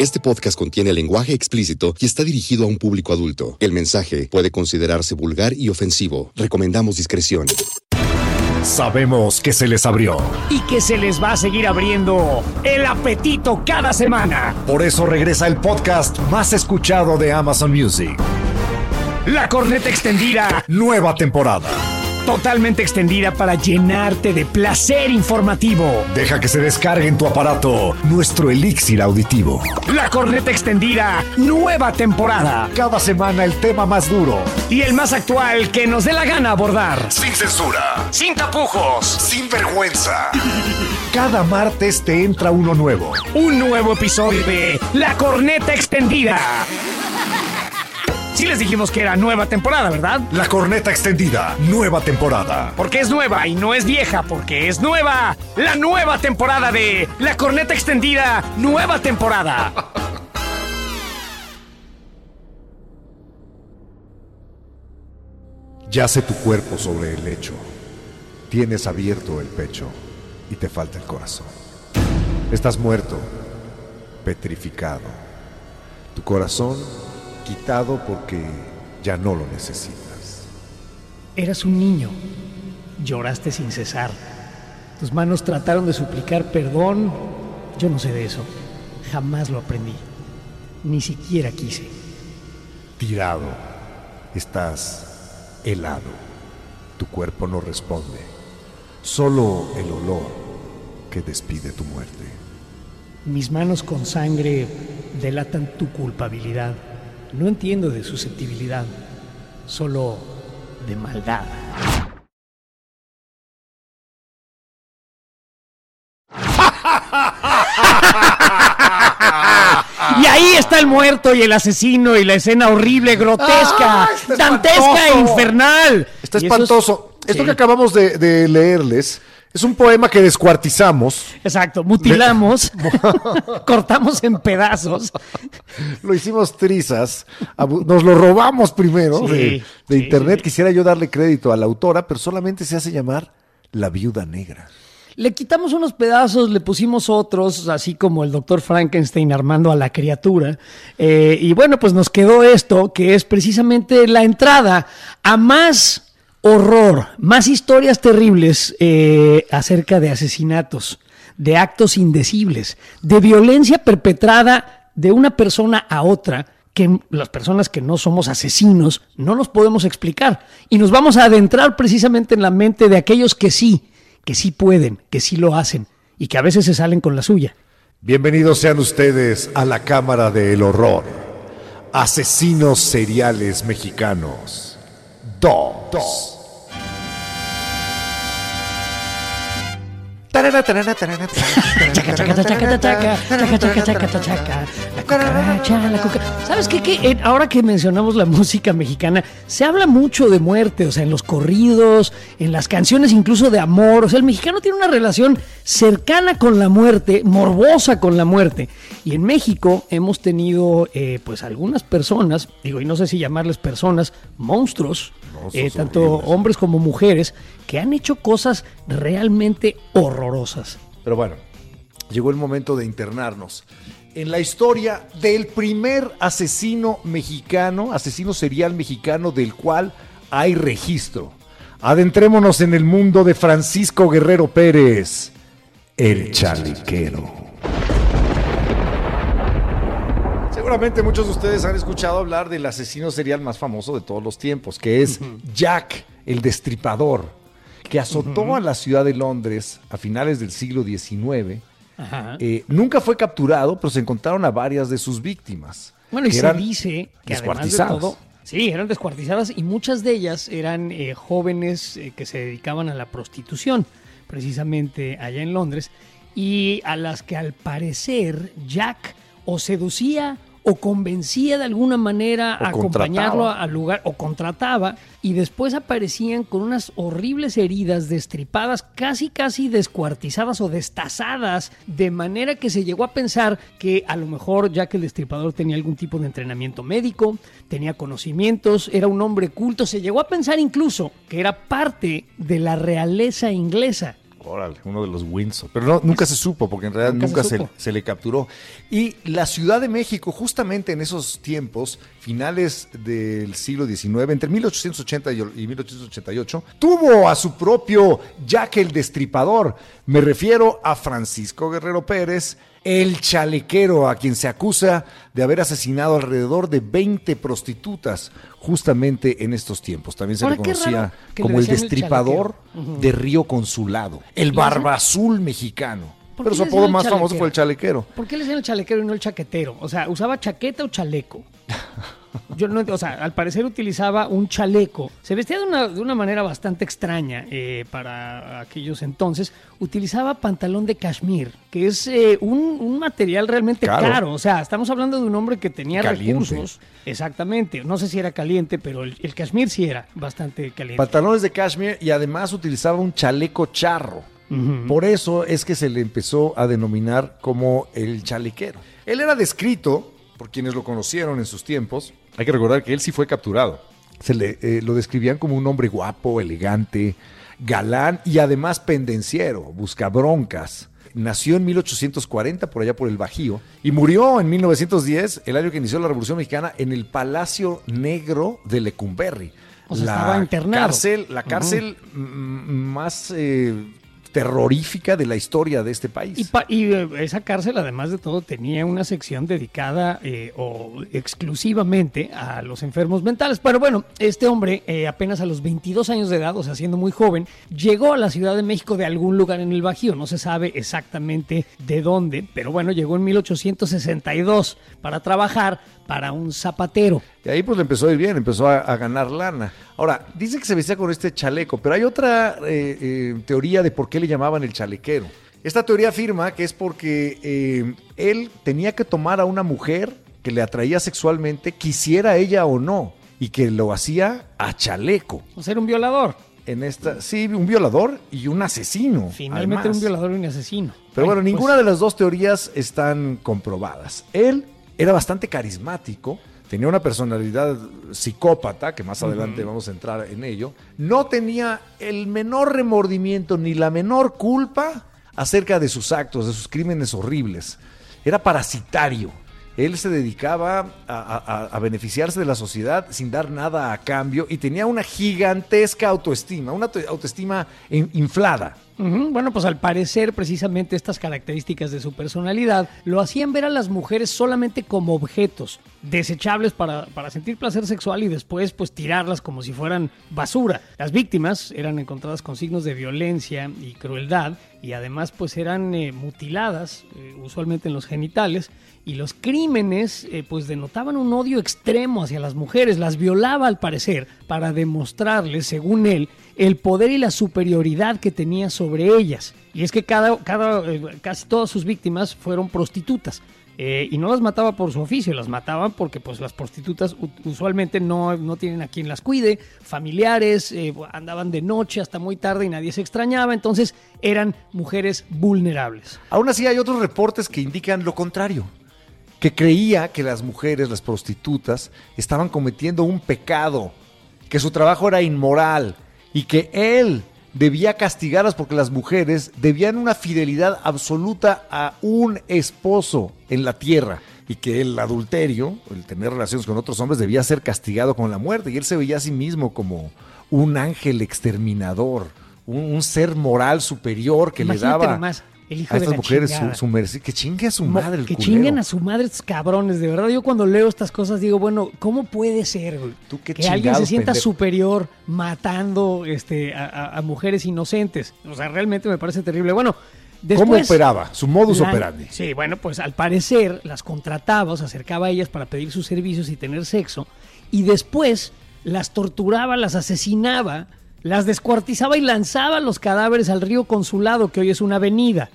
Este podcast contiene lenguaje explícito y está dirigido a un público adulto. El mensaje puede considerarse vulgar y ofensivo. Recomendamos discreción. Sabemos que se les abrió. y que se les va a seguir abriendo el apetito cada semana. Por eso regresa el podcast más escuchado de Amazon Music. La corneta extendida, Nueva temporada. Totalmente extendida para llenarte de placer informativo. Deja que se descargue en tu aparato nuestro elixir auditivo. La corneta extendida, nueva temporada. Cada semana el tema más duro. Y el más actual que nos dé la gana abordar. Sin censura. Sin tapujos. Sin vergüenza. Cada martes te entra uno nuevo. Un nuevo episodio de La corneta extendida. Sí les dijimos que era nueva temporada, ¿verdad? La corneta extendida. Nueva temporada. Porque es nueva y no es vieja, porque es nueva. La nueva temporada de La Corneta Extendida, nueva temporada. Yace tu cuerpo sobre el lecho. Tienes abierto el pecho y te falta el corazón. Estás muerto, petrificado. Tu corazón quitado porque ya no lo necesitas. Eras un niño. Lloraste sin cesar. Tus manos trataron de suplicar perdón. Yo no sé de eso. Jamás lo aprendí. Ni siquiera quise. Tirado, estás helado. Tu cuerpo no responde. Solo el olor que despide tu muerte. Mis manos con sangre delatan tu culpabilidad. No entiendo de susceptibilidad, solo de maldad. Y ahí está el muerto y el asesino y la escena horrible, grotesca, ¡Ah, está dantesca e espantoso! infernal. Está eso es- espantoso. Esto Sí. que acabamos de, de leerles es un poema que descuartizamos. Exacto, mutilamos, cortamos en pedazos. Lo hicimos trizas. Nos lo robamos primero Sí, de, de sí, internet. sí. Quisiera yo darle crédito a la autora, pero solamente se hace llamar La Viuda Negra. Le quitamos unos pedazos, le pusimos otros, así como el doctor Frankenstein armando a la criatura. Eh, y bueno, pues nos quedó esto, que es precisamente la entrada a más horror, más historias terribles eh, acerca de asesinatos, de actos indecibles, de violencia perpetrada de una persona a otra que las personas que no somos asesinos no nos podemos explicar. Y nos vamos a adentrar precisamente en la mente de aquellos que sí, que sí pueden, que sí lo hacen y que a veces se salen con la suya. Bienvenidos sean ustedes a la Cámara del Horror. Asesinos seriales mexicanos. dos. dos. ¿Sabes qué? Que eh, ahora que mencionamos la música mexicana, se habla mucho de muerte, o sea, en los corridos, en las canciones incluso de amor. O sea, el mexicano tiene una relación cercana con la muerte, morbosa con la muerte. Y en México hemos tenido, eh, pues, algunas personas, digo, y no sé si llamarles personas, monstruos, eh, tanto hombres como mujeres, que han hecho cosas realmente horrorosas. Pero bueno, llegó el momento de internarnos. En la historia del primer asesino mexicano, asesino serial mexicano del cual hay registro. Adentrémonos en el mundo de Francisco Guerrero Pérez, el chalequero. Seguramente muchos de ustedes han escuchado hablar del asesino serial más famoso de todos los tiempos, que es Jack el Destripador, que azotó a la ciudad de Londres a finales del siglo XIX. Ajá. Eh, nunca fue capturado, pero se encontraron a varias de sus víctimas. Bueno, y se dice que además de descuartizadas. todo, sí, eran descuartizadas y muchas de ellas eran eh, jóvenes eh, que se dedicaban a la prostitución, precisamente allá en Londres, y a las que al parecer Jack o seducía o convencía de alguna manera O a acompañarlo al lugar o contrataba y después aparecían con unas horribles heridas destripadas, casi casi descuartizadas o destazadas, de manera que se llegó a pensar que a lo mejor ya que el destripador tenía algún tipo de entrenamiento médico, tenía conocimientos, era un hombre culto, se llegó a pensar incluso que era parte de la realeza inglesa. Órale, uno de los Windsor. Pero no, nunca se supo, porque en realidad Nunca nunca, se se, se le capturó. Y la Ciudad de México, justamente en esos tiempos, finales del siglo XIX, entre 1880 y y 1888, tuvo a su propio Jack el Destripador. Me refiero a Francisco Guerrero Pérez, el chalequero, a quien se acusa de haber asesinado alrededor de 20 prostitutas justamente en estos tiempos. También se Ahora, le conocía le como el destripador de Río Consulado, el barba azul mexicano. ¿Por Pero su apodo más famoso fue el chalequero. ¿Por qué le decían el chalequero y no el chaquetero? O sea, ¿usaba chaqueta o chaleco? Yo no, o sea, al parecer utilizaba un chaleco. Se vestía de una, de una manera bastante extraña eh, para aquellos entonces. Utilizaba pantalón de cashmere, que es eh, un, un material realmente Caro. caro. O sea, estamos hablando de un hombre que tenía Caliente. recursos. Exactamente. No sé si era caliente, pero el, el cashmere sí era bastante caliente. Pantalones de cashmere y además utilizaba un chaleco charro. Por eso es que se le empezó a denominar como el chalequero. Él era descrito, por quienes lo conocieron en sus tiempos, hay que recordar que él sí fue capturado. Se le, eh, lo describían como un hombre guapo, elegante, galán y además pendenciero, buscabroncas. Nació en 1840 por allá por el Bajío y murió en 1910, el año que inició la Revolución Mexicana, en el Palacio Negro de Lecumberri. O sea, estaba internado. Cárcel, la cárcel más eh, terrorífica de la historia de este país. Y, eh, esa cárcel, además de todo, tenía una sección dedicada eh, o exclusivamente a los enfermos mentales. Pero bueno, este hombre, eh, apenas a los 22 años de edad, o sea, siendo muy joven, llegó a la Ciudad de México de algún lugar en el Bajío. No se sabe exactamente de dónde, pero bueno, llegó en 1862 para trabajar para un zapatero. Y ahí pues le empezó a ir bien, empezó a, a ganar lana. Ahora, dice que se vestía con este chaleco, pero hay otra eh, eh, teoría de por qué le llamaban el chalequero. Esta teoría afirma que es porque eh, él tenía que tomar a una mujer que le atraía sexualmente, quisiera ella o no, y que lo hacía a chaleco. O sea, era un violador. En esta, sí, un violador y un asesino. Finalmente además. un violador y un asesino. Pero bueno, pues, ninguna de las dos teorías están comprobadas. Él era bastante carismático, tenía una personalidad psicópata, que más adelante vamos a entrar en ello. No tenía el menor remordimiento ni la menor culpa acerca de sus actos, de sus crímenes horribles. Era parasitario. Él se dedicaba a, a- a beneficiarse de la sociedad sin dar nada a cambio y tenía una gigantesca autoestima, una auto- autoestima in- Bueno, pues al parecer precisamente estas características de su personalidad lo hacían ver a las mujeres solamente como objetos desechables para, para sentir placer sexual y después pues tirarlas como si fueran basura. Las víctimas eran encontradas con signos de violencia y crueldad y además pues eran eh, mutiladas eh, usualmente en los genitales y los crímenes eh, pues denotaban un odio extremo hacia las mujeres, las violaba al parecer para demostrarles, según él, el poder y la superioridad que tenía sobre ellas. Y es que cada, cada, eh, casi todas sus víctimas fueron prostitutas. Eh, y no las mataba por su oficio, las mataban porque pues las prostitutas usualmente no, no tienen a quien las cuide, familiares, eh, andaban de noche hasta muy tarde y nadie se extrañaba, entonces eran mujeres vulnerables. Aún así hay otros reportes que indican lo contrario, que creía que las mujeres, las prostitutas, estaban cometiendo un pecado, que su trabajo era inmoral y que él debía castigarlas porque las mujeres debían una fidelidad absoluta a un esposo en la tierra y que el adulterio, el tener relaciones con otros hombres, debía ser castigado con la muerte. Y él se veía a sí mismo como un ángel exterminador, un, un ser moral superior que Imagínate le daba nomás, el hijo a de estas la mujeres su, chingada. su merced. Que chingue a su madre el que culero. chinguen a su madre estos cabrones, de verdad. Yo cuando leo estas cosas digo, bueno, ¿cómo puede ser güey? Tú qué que alguien se sienta pendejo. superior matando este, a, a- a mujeres inocentes? O sea, realmente me parece terrible. Bueno, después... ¿Cómo operaba? Su modus la- operandi. Sí, bueno, pues al parecer las contrataba, o se acercaba a ellas para pedir sus servicios y tener sexo, y después las torturaba, las asesinaba, las descuartizaba y lanzaba los cadáveres al río Consulado, que hoy es una avenida,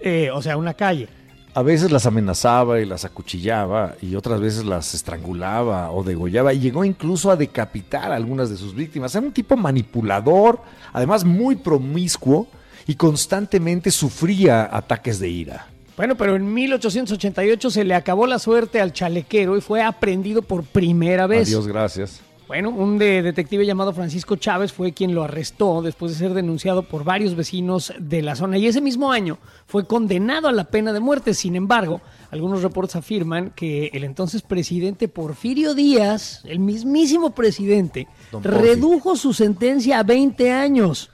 eh, o sea, una calle. A veces las amenazaba y las acuchillaba y otras veces las estrangulaba o degollaba y llegó incluso a decapitar a algunas de sus víctimas. Era un tipo manipulador, además muy promiscuo y constantemente sufría ataques de ira. Bueno, pero en 1888 se le acabó la suerte al chalequero y fue aprendido por primera vez. Adiós, gracias. Bueno, un de detective llamado Francisco Chávez fue quien lo arrestó después de ser denunciado por varios vecinos de la zona y ese mismo año fue condenado a la pena de muerte. Sin embargo, algunos reportes afirman que el entonces presidente Porfirio Díaz, el mismísimo presidente, redujo su sentencia a 20 años.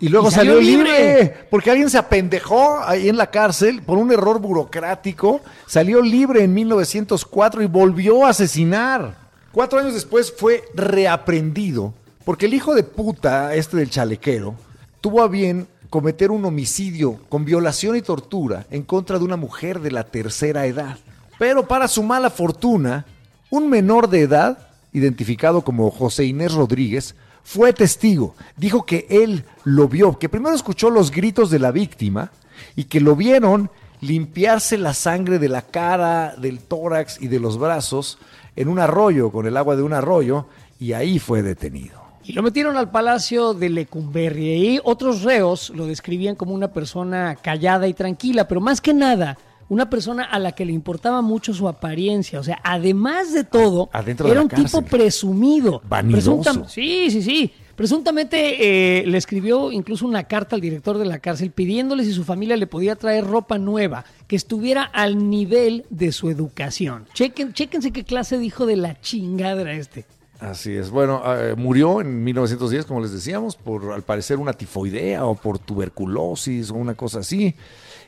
Y luego salió, libre. porque alguien se apendejó ahí en la cárcel por un error burocrático, salió libre en 1904 y volvió a asesinar. Cuatro años después fue reaprendido porque el hijo de puta, este del chalequero, tuvo a bien cometer un homicidio con violación y tortura en contra de una mujer de la tercera edad. Pero para su mala fortuna, un menor de edad, identificado como José Inés Rodríguez, fue testigo. Dijo que él lo vio, que primero escuchó los gritos de la víctima y que lo vieron limpiarse la sangre de la cara, del tórax y de los brazos en un arroyo, con el agua de un arroyo, y ahí fue detenido. Y lo metieron al palacio de Lecumberri y otros reos lo describían como una persona callada y tranquila, pero más que nada, una persona a la que le importaba mucho su apariencia. O sea, además de todo, era un tipo presumido. Vanidoso. Sí, sí, sí. Presuntamente eh, le escribió incluso una carta al director de la cárcel pidiéndole si su familia le podía traer ropa nueva, que estuviera al nivel de su educación. Chequen, qué clase dijo de la chingada este. Así es. Bueno, eh, murió en 1910, como les decíamos, por al parecer una tifoidea o por tuberculosis o una cosa así.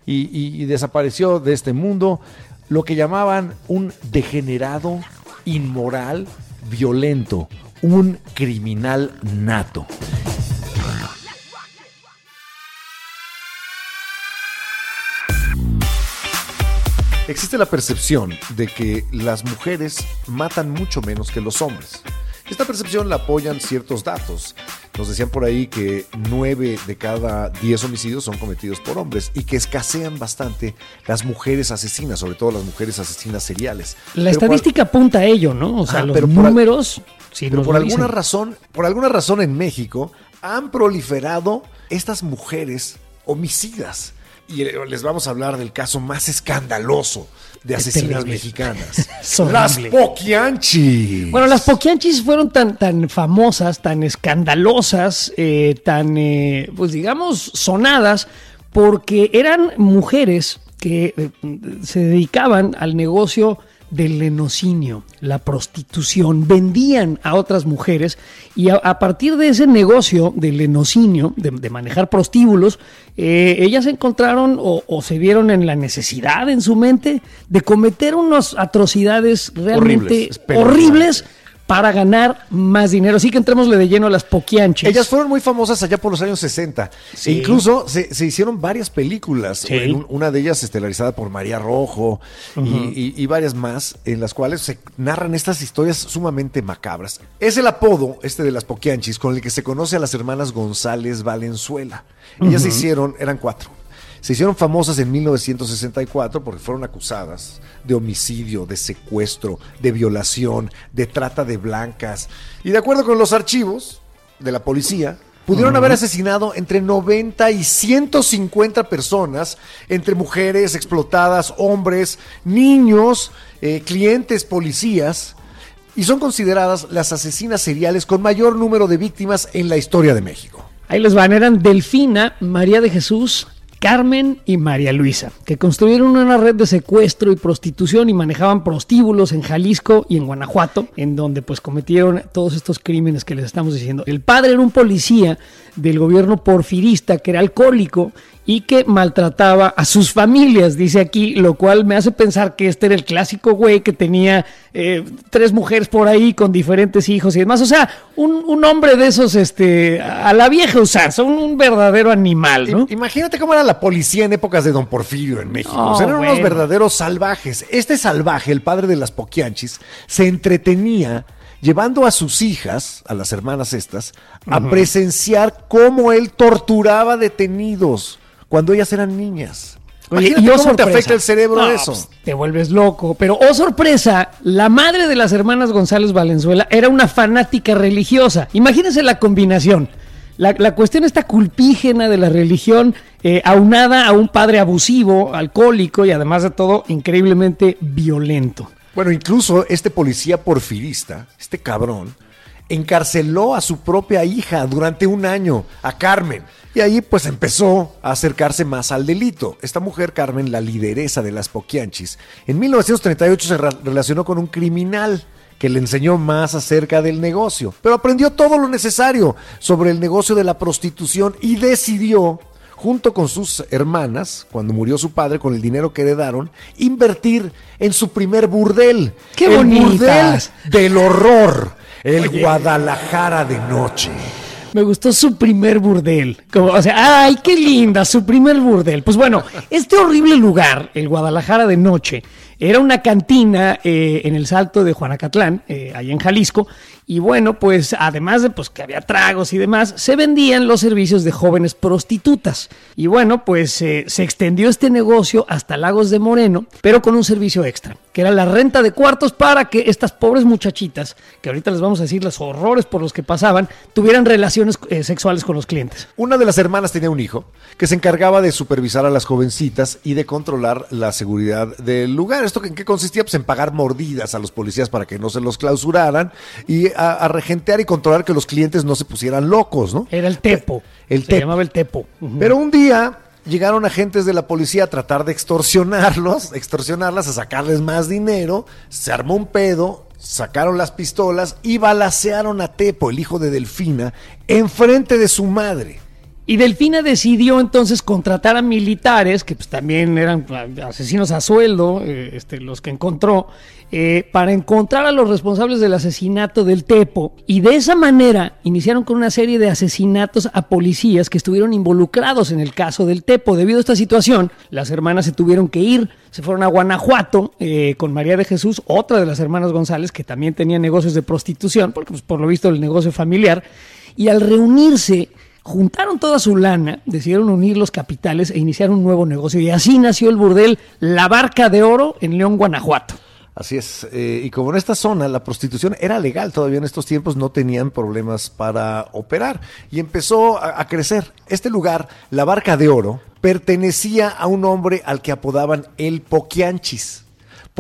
y desapareció de este mundo lo que llamaban un degenerado, inmoral, violento, un criminal nato. Existe la percepción de que las mujeres matan mucho menos que los hombres. Esta percepción la apoyan ciertos datos. Nos decían por ahí que 9 de cada 10 homicidios son cometidos por hombres y que escasean bastante las mujeres asesinas, sobre todo las mujeres asesinas seriales. La estadística apunta a ello, ¿no? O sea, los números pero por alguna razón, por alguna razón en México han proliferado estas mujeres homicidas. Y les vamos a hablar del caso más escandaloso de asesinas mexicanas. las Poquianchis. Bueno, las Poquianchis fueron tan, tan famosas, tan escandalosas, eh, tan, eh, pues digamos, sonadas, porque eran mujeres que eh, se dedicaban al negocio del lenocinio, la prostitución, vendían a otras mujeres y a, partir de ese negocio del lenocinio, de, manejar prostíbulos, eh, ellas encontraron o, o, se vieron en la necesidad en su mente de cometer unas atrocidades realmente horribles para ganar más dinero. Así que entrémosle de lleno a las poquianches. Ellas fueron muy famosas allá por los años 60. E incluso se, hicieron varias películas. una de ellas estelarizada por María Rojo y, varias más, en las cuales se narran estas historias sumamente macabras. Es el apodo, este de las poquianchis, con el que se conoce a las hermanas González Valenzuela. Ellas se hicieron, eran cuatro se hicieron famosas en 1964 porque fueron acusadas de homicidio, de secuestro, de violación, de trata de blancas. Y de acuerdo con los archivos de la policía, pudieron haber asesinado entre 90 y 150 personas, entre mujeres explotadas, hombres, niños, eh, clientes, policías, y son consideradas las asesinas seriales con mayor número de víctimas en la historia de México. Ahí les van, eran Delfina, María de Jesús, Carmen y María Luisa, que construyeron una red de secuestro y prostitución y manejaban prostíbulos en Jalisco y en Guanajuato, en donde pues cometieron todos estos crímenes que les estamos diciendo. El padre era un policía del gobierno porfirista que era alcohólico y que maltrataba a sus familias, dice aquí, lo cual me hace pensar que este era el clásico güey que tenía eh, tres mujeres por ahí con diferentes hijos y demás. O sea, un, hombre de esos este, a la vieja usar, son un verdadero animal, ¿no? Imagínate cómo era la policía en épocas de Don Porfirio en México. o sea, eran unos verdaderos salvajes. Este salvaje, el padre de las Poquianchis, se entretenía llevando a sus hijas, a las hermanas estas, a presenciar cómo él torturaba detenidos cuando ellas eran niñas. Oye, Imagínate y oh, cómo te sorpresa. afecta el cerebro No, eso. pues, te vuelves loco. Pero, oh sorpresa, la madre de las hermanas González Valenzuela era una fanática religiosa. Imagínense la combinación. La, la cuestión está culpígena de la religión, eh, aunada a un padre abusivo, alcohólico y además de todo, increíblemente violento. Bueno, incluso este policía porfirista, este cabrón, encarceló a su propia hija durante un año, a Carmen. Y ahí pues empezó a acercarse más al delito. Esta mujer, Carmen, la lideresa de las Poquianchis, en 1938 se relacionó con un criminal que le enseñó más acerca del negocio, pero aprendió todo lo necesario sobre el negocio de la prostitución y decidió junto con sus hermanas, cuando murió su padre, con el dinero que heredaron, invertir en su primer burdel. ¡Qué el bonitas! burdel del horror, el Guadalajara de noche. Me gustó su primer burdel. Como, o sea, ay, qué linda, su primer burdel. Pues bueno, este horrible lugar, el Guadalajara de noche, era una cantina eh, en el Salto de Juanacatlán, eh, allá en Jalisco. Y bueno, pues además de pues, que había tragos y demás, se vendían los servicios de jóvenes prostitutas. Y bueno, pues eh, se extendió este negocio hasta Lagos de Moreno, pero con un servicio extra, que era la renta de cuartos para que estas pobres muchachitas, que ahorita les vamos a decir los horrores por los que pasaban, tuvieran relaciones eh, sexuales con los clientes. Una de las hermanas tenía un hijo que se encargaba de supervisar a las jovencitas y de controlar la seguridad del lugar. ¿Esto en qué consistía? Pues en pagar mordidas a los policías para que no se los clausuraran y a, a regentear y controlar que los clientes no se pusieran locos, ¿no? Era el Tepo. El se Tepo. llamaba el Tepo. Pero un día llegaron agentes de la policía a tratar de extorsionarlos, extorsionarlas, a sacarles más dinero, se armó un pedo, sacaron las pistolas y balacearon a Tepo, el hijo de Delfina, enfrente de su madre. Y Delfina decidió entonces contratar a militares, que pues también eran asesinos a sueldo, eh, este, los que encontró, eh, para encontrar a los responsables del asesinato del Tepo. Y de esa manera iniciaron con una serie de asesinatos a policías que estuvieron involucrados en el caso del Tepo. Debido a esta situación, las hermanas se tuvieron que ir, se fueron a Guanajuato eh, con María de Jesús, otra de las hermanas González, que también tenía negocios de prostitución, porque pues, por lo visto el negocio familiar. Y al reunirse juntaron toda su lana, decidieron unir los capitales e iniciar un nuevo negocio. Y así nació el burdel La Barca de Oro en León, Guanajuato. Así es, eh, y como en esta zona la prostitución era legal todavía en estos tiempos, no tenían problemas para operar y empezó a, a crecer. Este lugar, la Barca de Oro, pertenecía a un hombre al que apodaban el Poquianchis.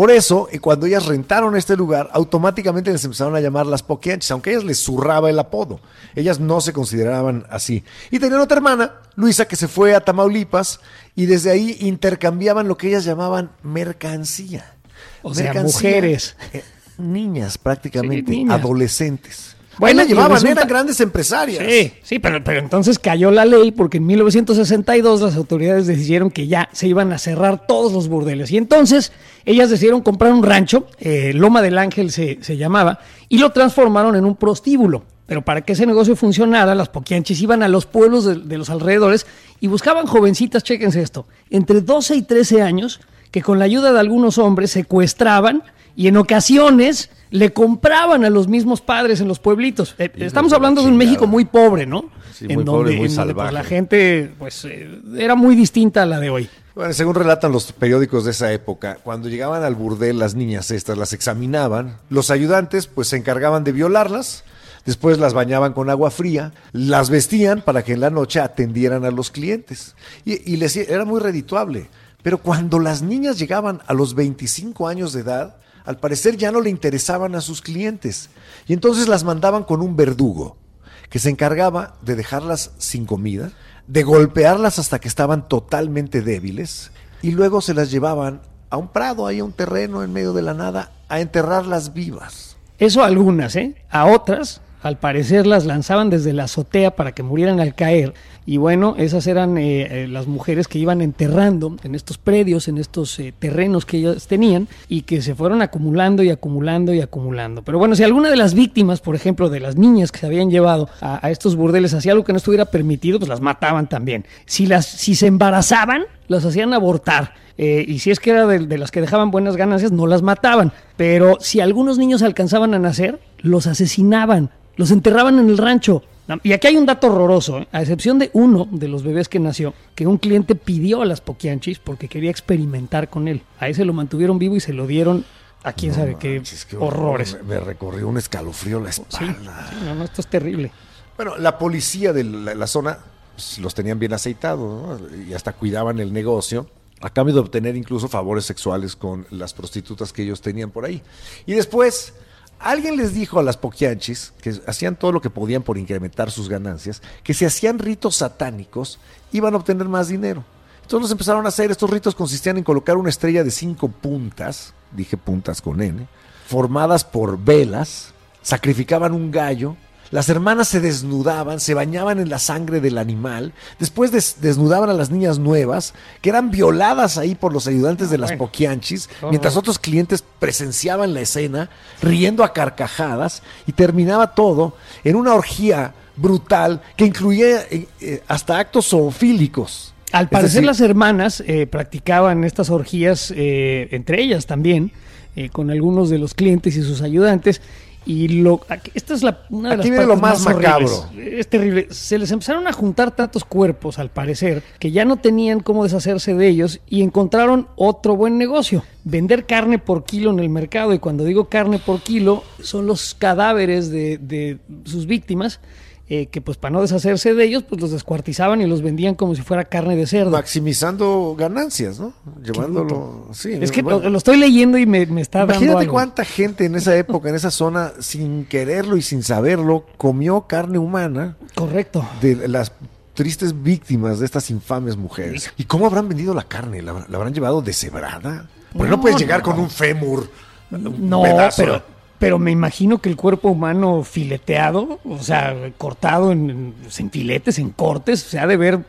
Por eso, eh, cuando ellas rentaron este lugar, automáticamente les empezaron a llamar las Poquianchis, aunque a ellas les zurraba el apodo. Ellas no se consideraban así. Y tenían otra hermana, Luisa, que se fue a Tamaulipas y desde ahí intercambiaban lo que ellas llamaban mercancía. O sea, mujeres. eh, niñas prácticamente, Sí, niñas. adolescentes. Bueno, llevaban, resulta- eran grandes empresarias. Sí, sí, pero, pero entonces cayó la ley porque en 1962 las autoridades decidieron que ya se iban a cerrar todos los burdeles. Y entonces ellas decidieron comprar un rancho, eh, Loma del Ángel se, se llamaba, y lo transformaron en un prostíbulo. Pero para que ese negocio funcionara, las poquianchis iban a los pueblos de, de los alrededores y buscaban jovencitas, chéquense esto, entre 12 y 13 años, que con la ayuda de algunos hombres secuestraban y en ocasiones le compraban a los mismos padres en los pueblitos. Eh, estamos hablando de un. México muy pobre, ¿no? Sí, muy pobre, muy en donde, pues, salvaje. la gente pues eh, era muy distinta a la de hoy. Bueno, según relatan los periódicos de esa época, cuando llegaban al burdel las niñas estas las examinaban, los ayudantes pues se encargaban de violarlas, después las bañaban con agua fría, las vestían para que en la noche atendieran a los clientes y, y les era muy redituable. Pero cuando las niñas llegaban a los 25 años de edad, al parecer ya no le interesaban a sus clientes y entonces las mandaban con un verdugo que se encargaba de dejarlas sin comida, de golpearlas hasta que estaban totalmente débiles y luego se las llevaban a un prado, ahí a un terreno en medio de la nada, a enterrarlas vivas. Eso a algunas, ¿eh? A otras, al parecer, las lanzaban desde la azotea para que murieran al caer. Y bueno, esas eran eh, eh, las mujeres que iban enterrando en estos predios, en estos eh, terrenos que ellas tenían y que se fueron acumulando y acumulando y acumulando. Pero bueno, si alguna de las víctimas, por ejemplo, de las niñas que se habían llevado a, estos burdeles hacía algo que no estuviera permitido, pues las mataban también. Si, las, si se embarazaban, las hacían abortar. Eh, y si es que era de las que dejaban buenas ganancias, no las mataban. Pero si algunos niños alcanzaban a nacer, los asesinaban, los enterraban en el rancho. Y aquí hay un dato horroroso, ¿eh? a excepción de uno de los bebés que nació, que un cliente pidió a las poquianchis porque quería experimentar con él. A ese lo mantuvieron vivo y se lo dieron a quién sabe qué, horrores. Me, recorrió un escalofrío la espalda. Sí, no, no, esto es terrible. Bueno, la policía de la, zona pues, los tenían bien aceitados y hasta cuidaban el negocio a cambio de obtener incluso favores sexuales con las prostitutas que ellos tenían por ahí. Y después, alguien les dijo a las poquianchis, que hacían todo lo que podían por incrementar sus ganancias, que si hacían ritos satánicos, iban a obtener más dinero. Entonces empezaron a hacer. Estos ritos consistían en colocar una estrella de cinco puntas, dije puntas con N, formadas por velas, sacrificaban un gallo las hermanas se desnudaban, se bañaban en la sangre del animal, después desnudaban a las niñas nuevas, que eran violadas ahí por los ayudantes de las poquianchis, mientras otros clientes presenciaban la escena, riendo a carcajadas, y terminaba todo en una orgía brutal que incluía eh, eh, hasta actos zoofílicos. Al parecer las hermanas eh, practicaban estas orgías entre ellas también, con algunos de los clientes y sus ayudantes, y lo, esta es la, una de las partes lo más, macabro. Es terrible. Se les empezaron a juntar tantos cuerpos, al parecer, que ya no tenían cómo deshacerse de ellos y encontraron otro buen negocio. Vender carne por kilo en el mercado. Y cuando digo carne por kilo, son los cadáveres de, de sus víctimas eh, que pues para no deshacerse de ellos, pues los descuartizaban y los vendían como si fuera carne de cerdo. Maximizando ganancias, ¿no? Llevándolo. Sí, es que lo, estoy leyendo y me, me está Imagínate dando cuánta gente en esa época, en esa zona, sin quererlo y sin saberlo, comió carne humana. Correcto. De las tristes víctimas de estas infames mujeres. ¿Y cómo habrán vendido la carne? ¿La, habrán llevado deshebrada? Porque no, puedes llegar con un fémur. No, pero pero me imagino que el cuerpo humano fileteado, o sea, cortado en, filetes, en cortes, se ha de ver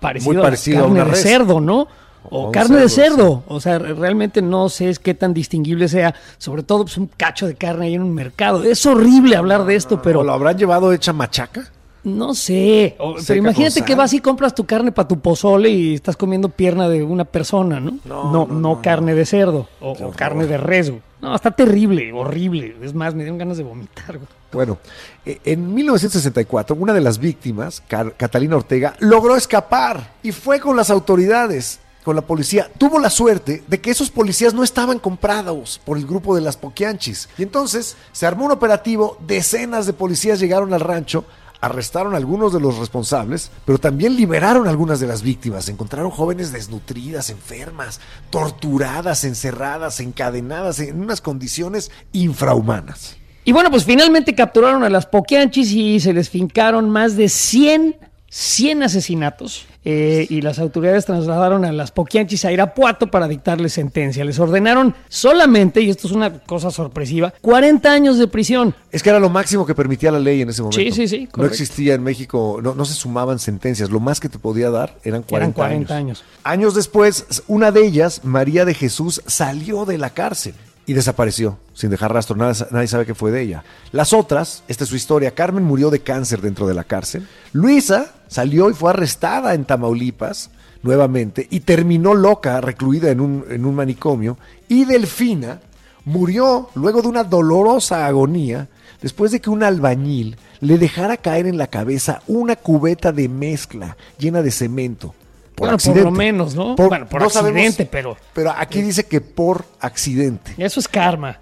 parecido, a carne de cerdo, ¿no? O, carne de cerdo. O sea, realmente no sé qué tan distinguible sea. Sobre todo, pues un cacho de carne ahí en un mercado. Es horrible hablar de esto, pero. lo habrán llevado hecha machaca? No sé, pero imagínate que vas y compras tu carne para tu pozole y estás comiendo pierna de una persona, ¿no? No, no, carne de cerdo o, carne de res. No, está terrible, horrible. Es más, me dieron ganas de vomitar. Bueno, e, en 1964, una de las víctimas, Catalina Ortega, logró escapar y fue con las autoridades con la policía, tuvo la suerte de que esos policías no estaban comprados por el grupo de las Poquianchis. Y entonces se armó un operativo, decenas de policías llegaron al rancho arrestaron algunos de los responsables, pero también liberaron a algunas de las víctimas. Encontraron jóvenes desnutridas, enfermas, torturadas, encerradas, encadenadas en unas condiciones infrahumanas. Y bueno, pues finalmente capturaron a las Poquianchis y se les fincaron más de 100 100 asesinatos eh, y las autoridades trasladaron a las Poquianchis a Irapuato para dictarles sentencia. Les ordenaron solamente, y esto es una cosa sorpresiva, 40 años de prisión. Es que era lo máximo que permitía la ley en ese momento. Sí, sí, sí. No existía en México, no, no, se sumaban sentencias. Lo más que te podía dar eran 40, eran 40 años. años. Años después, una de ellas, María de Jesús, salió de la cárcel y desapareció, sin dejar rastro. Nadie, sabe qué fue de ella. Las otras, esta es su historia. Carmen murió de cáncer dentro de la cárcel. Luisa salió y fue arrestada en Tamaulipas nuevamente y terminó loca, recluida en un, en un manicomio. Y Delfina murió luego de una dolorosa agonía después de que un albañil le dejara caer en la cabeza una cubeta de mezcla llena de cemento bueno, por lo menos, ¿no? bueno, por accidente, pero. Pero aquí dice que por accidente. Eso es karma.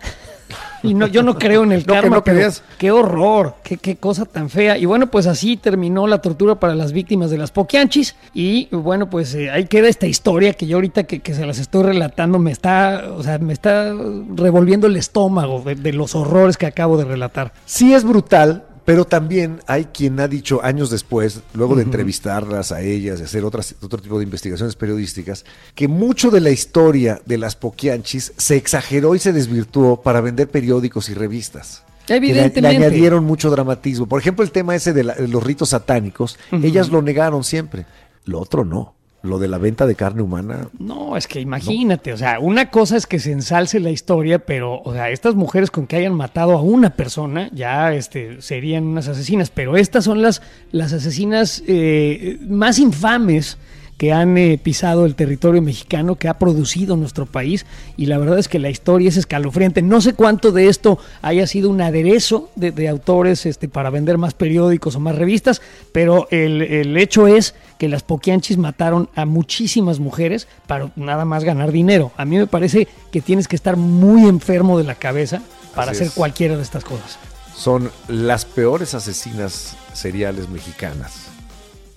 Y no, yo no creo en el karma, pero qué horror, qué, qué, cosa tan fea. Y bueno, pues así terminó la tortura para las víctimas de las Poquianchis. Y bueno, pues eh, ahí queda esta historia que yo ahorita que, se las estoy relatando me está, o sea, me está revolviendo el estómago de, de los horrores que acabo de relatar. Sí es brutal, pero también hay quien ha dicho años después, luego de entrevistarlas a ellas, de hacer otras, otro tipo de investigaciones periodísticas, que mucho de la historia de las Poquianchis se exageró y se desvirtuó para vender periódicos y revistas. Evidentemente. Le, añadieron mucho dramatismo. Por ejemplo, el tema ese de, de los ritos satánicos, ellas lo negaron siempre. Lo otro no lo de la venta de carne humana. No, es que imagínate, o sea, una cosa es que se ensalce la historia, pero, o sea, estas mujeres con que hayan matado a una persona ya este, serían unas asesinas, pero estas son las, las asesinas eh, más infames que han eh, pisado el territorio mexicano, que ha producido nuestro país, y la verdad es que la historia es escalofriante. No sé cuánto de esto haya sido un aderezo de, autores este, para vender más periódicos o más revistas, pero el, el hecho es que las poquianchis mataron a muchísimas mujeres para nada más ganar dinero. A mí me parece que tienes que estar muy enfermo de la cabeza para hacer cualquiera de estas cosas. Son las peores asesinas seriales mexicanas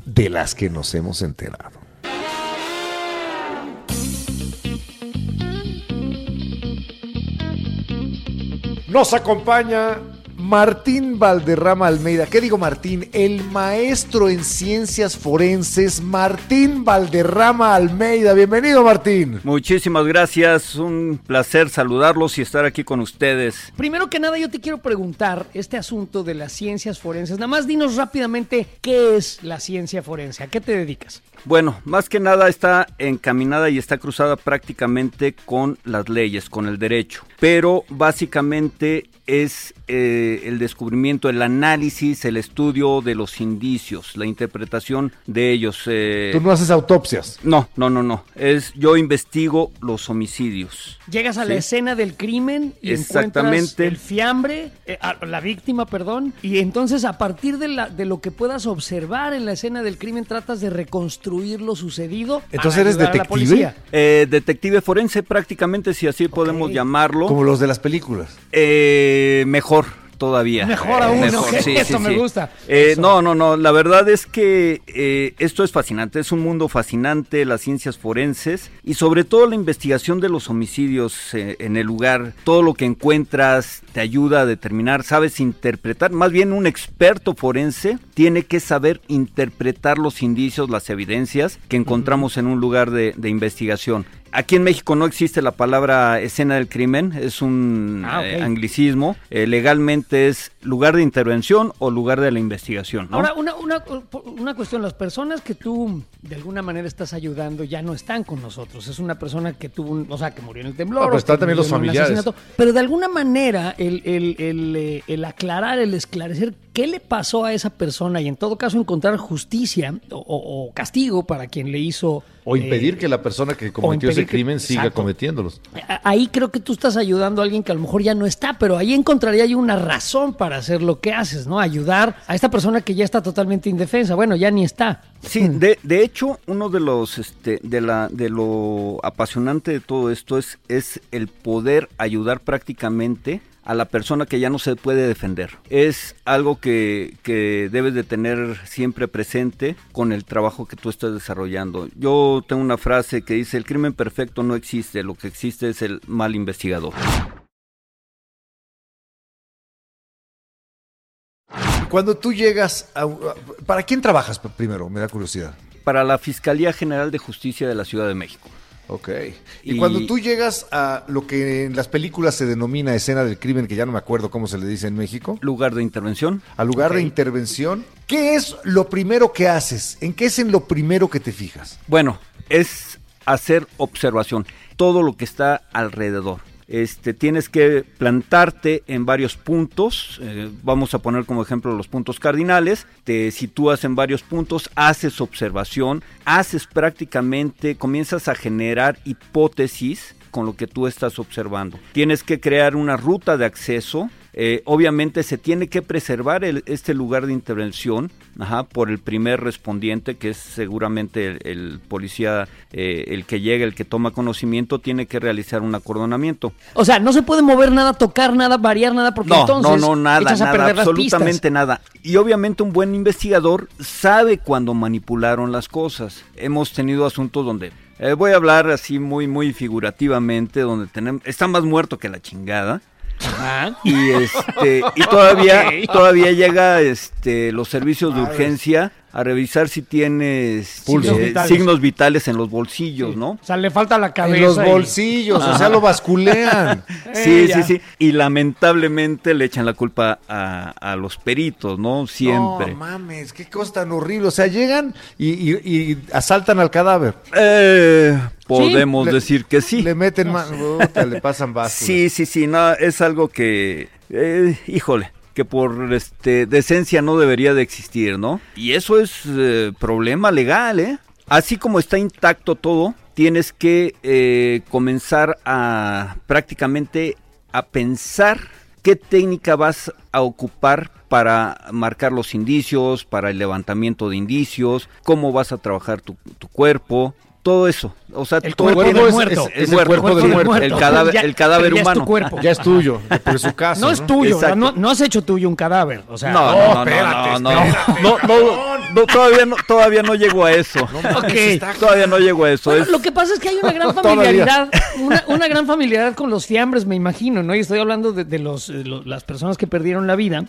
de las que nos hemos enterado. Nos acompaña Martín Valderrama Almeida. ¿Qué digo Martín? El maestro en ciencias forenses, Martín Valderrama Almeida. Bienvenido Martín. Muchísimas gracias, un placer saludarlos y estar aquí con ustedes. Primero que nada yo te quiero preguntar este asunto de las ciencias forenses. Nada más dinos rápidamente qué es la ciencia forense, a qué te dedicas. Bueno, más que nada está encaminada y está cruzada prácticamente con las leyes, con el derecho, pero básicamente es eh, el descubrimiento, el análisis, el estudio de los indicios, la interpretación de ellos. Eh. Tú no haces autopsias. No, no, no, no. Es yo investigo los homicidios. Llegas a la escena del crimen y Exactamente. el fiambre, eh, la víctima, perdón, y entonces a partir de, la, de lo que puedas observar en la escena del crimen tratas de reconstruir lo sucedido. Entonces eres detective. detective forense prácticamente, si así podemos llamarlo. Como los de las películas. Eh eh, mejor todavía. Mejor aún, esto me gusta. Eh, no, no, no, la verdad es que eh, esto es fascinante, es un mundo fascinante, las ciencias forenses y sobre todo la investigación de los homicidios en el lugar, todo lo que encuentras te ayuda a determinar, sabes interpretar, más bien un experto forense tiene que saber interpretar los indicios, las evidencias que encontramos en un lugar de investigación. Aquí en México no existe la palabra escena del crimen, es un ah, eh, anglicismo. Eh, legalmente es lugar de intervención o lugar de la investigación. Ahora, una, una, una, cuestión, las personas que tú de alguna manera estás ayudando ya no están con nosotros. Es una persona que tuvo, o sea, que murió en el temblor. pero están también los familiares. Pero de alguna manera el, el, el, eh, el, aclarar, el esclarecer qué le pasó a esa persona y en todo caso encontrar justicia o, castigo para quien le hizo... O impedir que la persona que cometió ese crimen siga cometiéndolos. Ahí creo que tú estás ayudando a alguien que a lo mejor ya no está, pero ahí encontraría yo una razón para hacer lo que haces, ¿no? Ayudar a esta persona que ya está totalmente indefensa. Bueno, ya ni está. Sí, de, de hecho, uno de los, este, de la, de lo apasionante de todo esto es, es el poder ayudar prácticamente a la persona que ya no se puede defender. Es algo que, que, debes de tener siempre presente con el trabajo que tú estás desarrollando. Yo tengo una frase que dice, el crimen perfecto no existe, lo que existe es el mal investigador. Cuando tú llegas a... ¿Para quién trabajas primero? Me da curiosidad. Para la Fiscalía General de Justicia de la Ciudad de México. Ok. Y, cuando tú llegas a lo que en las películas se denomina escena del crimen, que ya no me acuerdo cómo se le dice en México. Lugar de intervención. Al lugar de intervención. ¿Qué es lo primero que haces? ¿En qué es en lo primero que te fijas? Bueno, es hacer observación. Todo lo que está alrededor. Este, tienes que plantarte en varios puntos, eh, vamos a poner como ejemplo los puntos cardinales, te sitúas en varios puntos, haces observación, haces prácticamente, comienzas a generar hipótesis con lo que tú estás observando. Tienes que crear una ruta de acceso eh, obviamente se tiene que preservar este lugar de intervención por el primer respondiente, que es seguramente el, policía, eh, el que llega, el que toma conocimiento, tiene que realizar un acordonamiento. O sea, no se puede mover nada, tocar nada, variar nada, porque no, entonces no, no, nada, nada, absolutamente nada. Y obviamente un buen investigador sabe cuando manipularon las cosas. Hemos tenido asuntos donde eh, voy a hablar así muy, muy figurativamente, donde tenemos, está más muerto que la chingada. Y este y todavía todavía llega este los servicios de urgencia a revisar si tienes eh, signos vitales en los bolsillos, ¿no? O sea, le falta la cabeza. En los bolsillos, o sea, lo basculean. sí, sí, sí. Y lamentablemente le echan la culpa a, los peritos, ¿no? Siempre. No mames, qué cosa tan horrible. O sea, llegan y, asaltan al cadáver. Eh, podemos decir que sí. Le meten, le pasan vasos. Sí, sí, sí, no, es algo que, eh, híjole que por este decencia no debería de existir, ¿no? Y eso es eh, problema legal, ¿eh? así como está intacto todo, tienes que eh, comenzar a prácticamente a pensar qué técnica vas a ocupar para marcar los indicios, para el levantamiento de indicios, cómo vas a trabajar tu, tu cuerpo, todo eso. O sea, El todo cuerpo es- muerto. es- es el muerto, cuerpo del muerto. El cadáver, Ya- el cadáver pero ya es tu humano. cuerpo. Ya es tuyo, por su caso. No es tuyo, no, no has hecho tuyo un cadáver. O sea, No, no, no, espérate, no, no, no, no, no, todavía no, todavía no llego a eso. ok. Todavía no llego a eso. Bueno, es- lo que pasa es que hay una gran familiaridad, una, una gran familiaridad con los fiambres, me imagino, ¿no? Y estoy hablando de, de los, eh, las personas que perdieron la vida.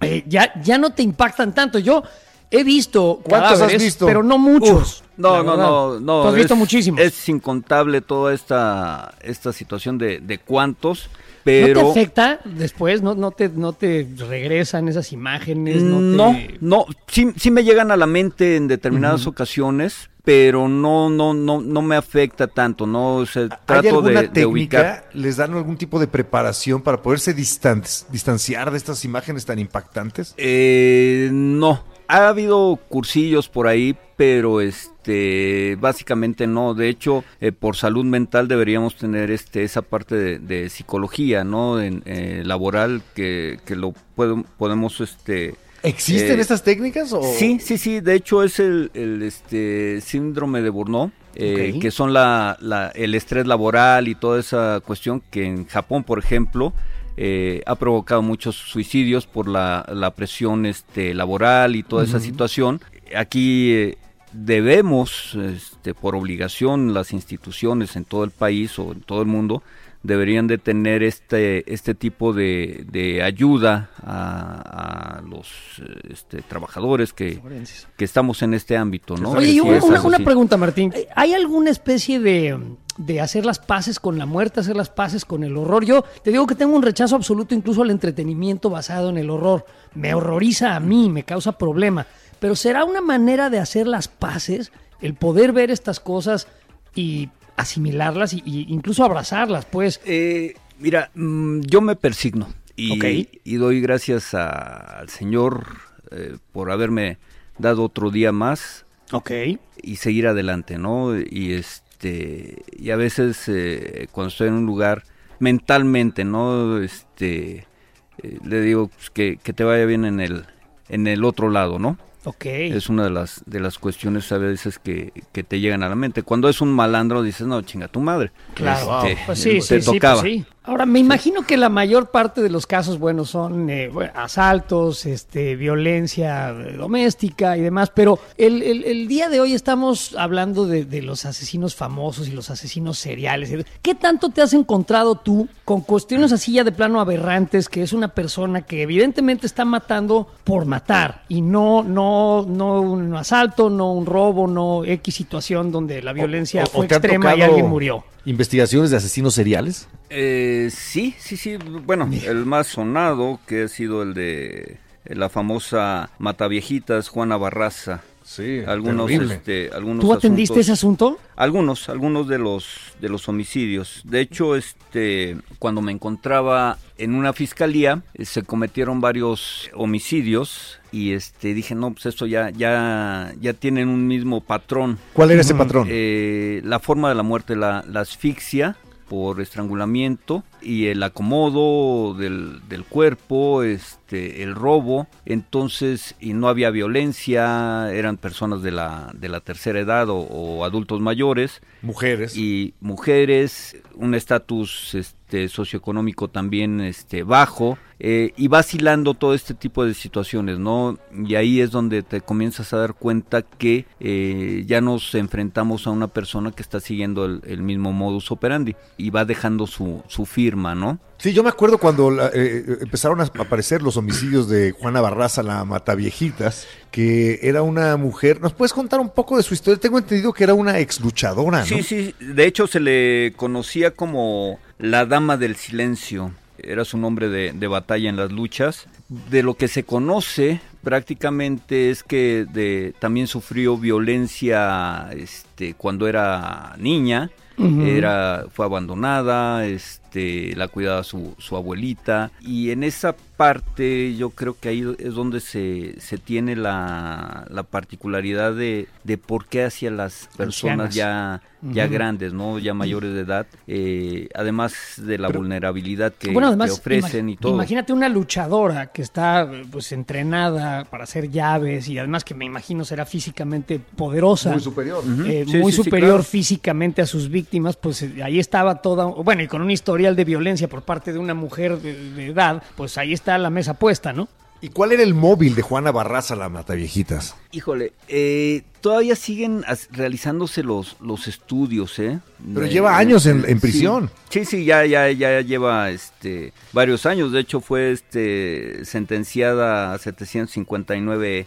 Eh, ya, ya no te impactan tanto. Yo he visto ¿Cuántos has visto? pero no muchos. No, no, no, no. Tú has visto es- muchísimos. Es incontable toda esta, esta situación de, de cuántos, ¿No pero... te afecta después? ¿No, no, te, ¿No te regresan esas imágenes? No, No, te- no, sí, sí me llegan a la mente en determinadas ocasiones, pero no, no, no, no me afecta tanto, no, o sea, ¿Hay alguna de, de ubicar. técnica? ¿Les dan algún tipo de preparación para poderse distan- distanciar de estas imágenes tan impactantes? Eh, no, ha habido cursillos por ahí, pero este, básicamente no. De hecho, eh, por salud mental deberíamos tener este, esa parte de, de psicología, ¿no? En, eh, laboral que, que lo puedo- podemos, este, ¿Existen Eh, estas técnicas? O... Sí, sí, sí. De hecho, es el, el, este síndrome de Burnout, eh, que son la, la- el estrés laboral y toda esa cuestión que en Japón, por ejemplo, eh, ha provocado muchos suicidios por la, la presión este, laboral y toda esa situación. Aquí eh, debemos, este, por obligación, las instituciones en todo el país o en todo el mundo deberían de tener este este tipo de, de ayuda a, a los eh, este, trabajadores que, que estamos en este ámbito, ¿no? Oye, y una, una- pregunta, Martín. ¿Hay alguna especie de, de hacer las paces con la muerte, hacer las paces con el horror? Yo te digo que tengo un rechazo absoluto incluso al entretenimiento basado en el horror. Me horroriza a mí, me causa problema. Pero ¿será una manera de hacer las paces el poder ver estas cosas y asimilarlas y, y incluso abrazarlas? Pues Eh, mira, mm, yo me persigno y, Ok. y doy gracias a- al Señor eh, por haberme dado otro día más Ok. y seguir adelante, ¿no? Y este y a veces eh, cuando estoy en un lugar mentalmente, ¿no? Este eh, le digo pues, que, que te vaya bien en el en el otro lado, ¿no? Ok. Es una de las de las cuestiones a veces que, que te llegan a la mente. Cuando es un malandro dices, no, chinga tu madre. Claro, Este, pues sí, te sí, sí, tocaba. pues sí. Ahora, me imagino que la mayor parte de los casos, bueno, son eh, bueno, asaltos, este, violencia eh, doméstica y demás, pero el, el- el día de hoy estamos hablando de, de los asesinos famosos y los asesinos seriales. ¿Qué tanto te has encontrado tú con cuestiones así ya de plano aberrantes, que es una persona que evidentemente está matando por matar y no, no, no un asalto, no un robo, no X situación donde la violencia O- fue extrema y alguien murió? ¿Investigaciones de asesinos seriales? Eh, sí, sí, sí. Bueno, el más sonado que ha sido el de la famosa Mataviejitas, Juana Barraza. Sí, Algunos, este, algunos ¿Tú atendiste asuntos- ese asunto? Algunos, algunos de los de los homicidios. De hecho, este, cuando me encontraba en una fiscalía, eh, se cometieron varios homicidios y este dije, no, pues esto ya ya ya tienen un mismo patrón. ¿Cuál era ese patrón? Eh, la forma de la muerte, la, la asfixia por estrangulamiento y el acomodo del, del cuerpo, este, el robo, entonces, y no había violencia, eran personas de la, de la tercera edad o, o adultos mayores, Mujeres. y mujeres, un estatus este, socioeconómico también este, bajo, eh, y vacilando todo este tipo de situaciones, ¿no? Y ahí es donde te comienzas a dar cuenta que eh, ya nos enfrentamos a una persona que está siguiendo el, el mismo modus operandi y va dejando su, su firma, ¿no? Sí, yo me acuerdo cuando la- eh, empezaron a aparecer los homicidios de Juana Barraza, la Mataviejitas, que era una mujer. ¿Nos puedes contar un poco de su historia? Tengo entendido que era una ex luchadora, ¿no? Sí, sí, de hecho se le conocía como la dama del silencio, era su nombre de, de batalla en las luchas. De lo que se conoce prácticamente es que de, también sufrió violencia este, cuando era niña, era, fue abandonada, este, este, la cuidaba su, su abuelita. Y en esa parte yo creo que ahí es donde se, se tiene la, la particularidad de, de por qué hacia las personas ya, ya grandes, ¿no? ya mayores de edad, eh, además de la vulnerabilidad que, que ofrecen y todo. Imagínate una luchadora que está pues entrenada para hacer llaves y además que me imagino será físicamente poderosa. Muy superior. eh, muy superior físicamente a sus víctimas, pues eh, ahí estaba toda, bueno, y con un historial de violencia por parte de una mujer de, de edad, pues ahí está la mesa puesta, ¿no? ¿Y cuál era el móvil de Juana Barraza, la Mataviejitas? Híjole, eh, todavía siguen realizándose los, los estudios, ¿eh? Pero Eh, lleva años en, en sí. prisión. Sí, sí, ya, ya, ya lleva este varios años. De hecho, fue este sentenciada a 759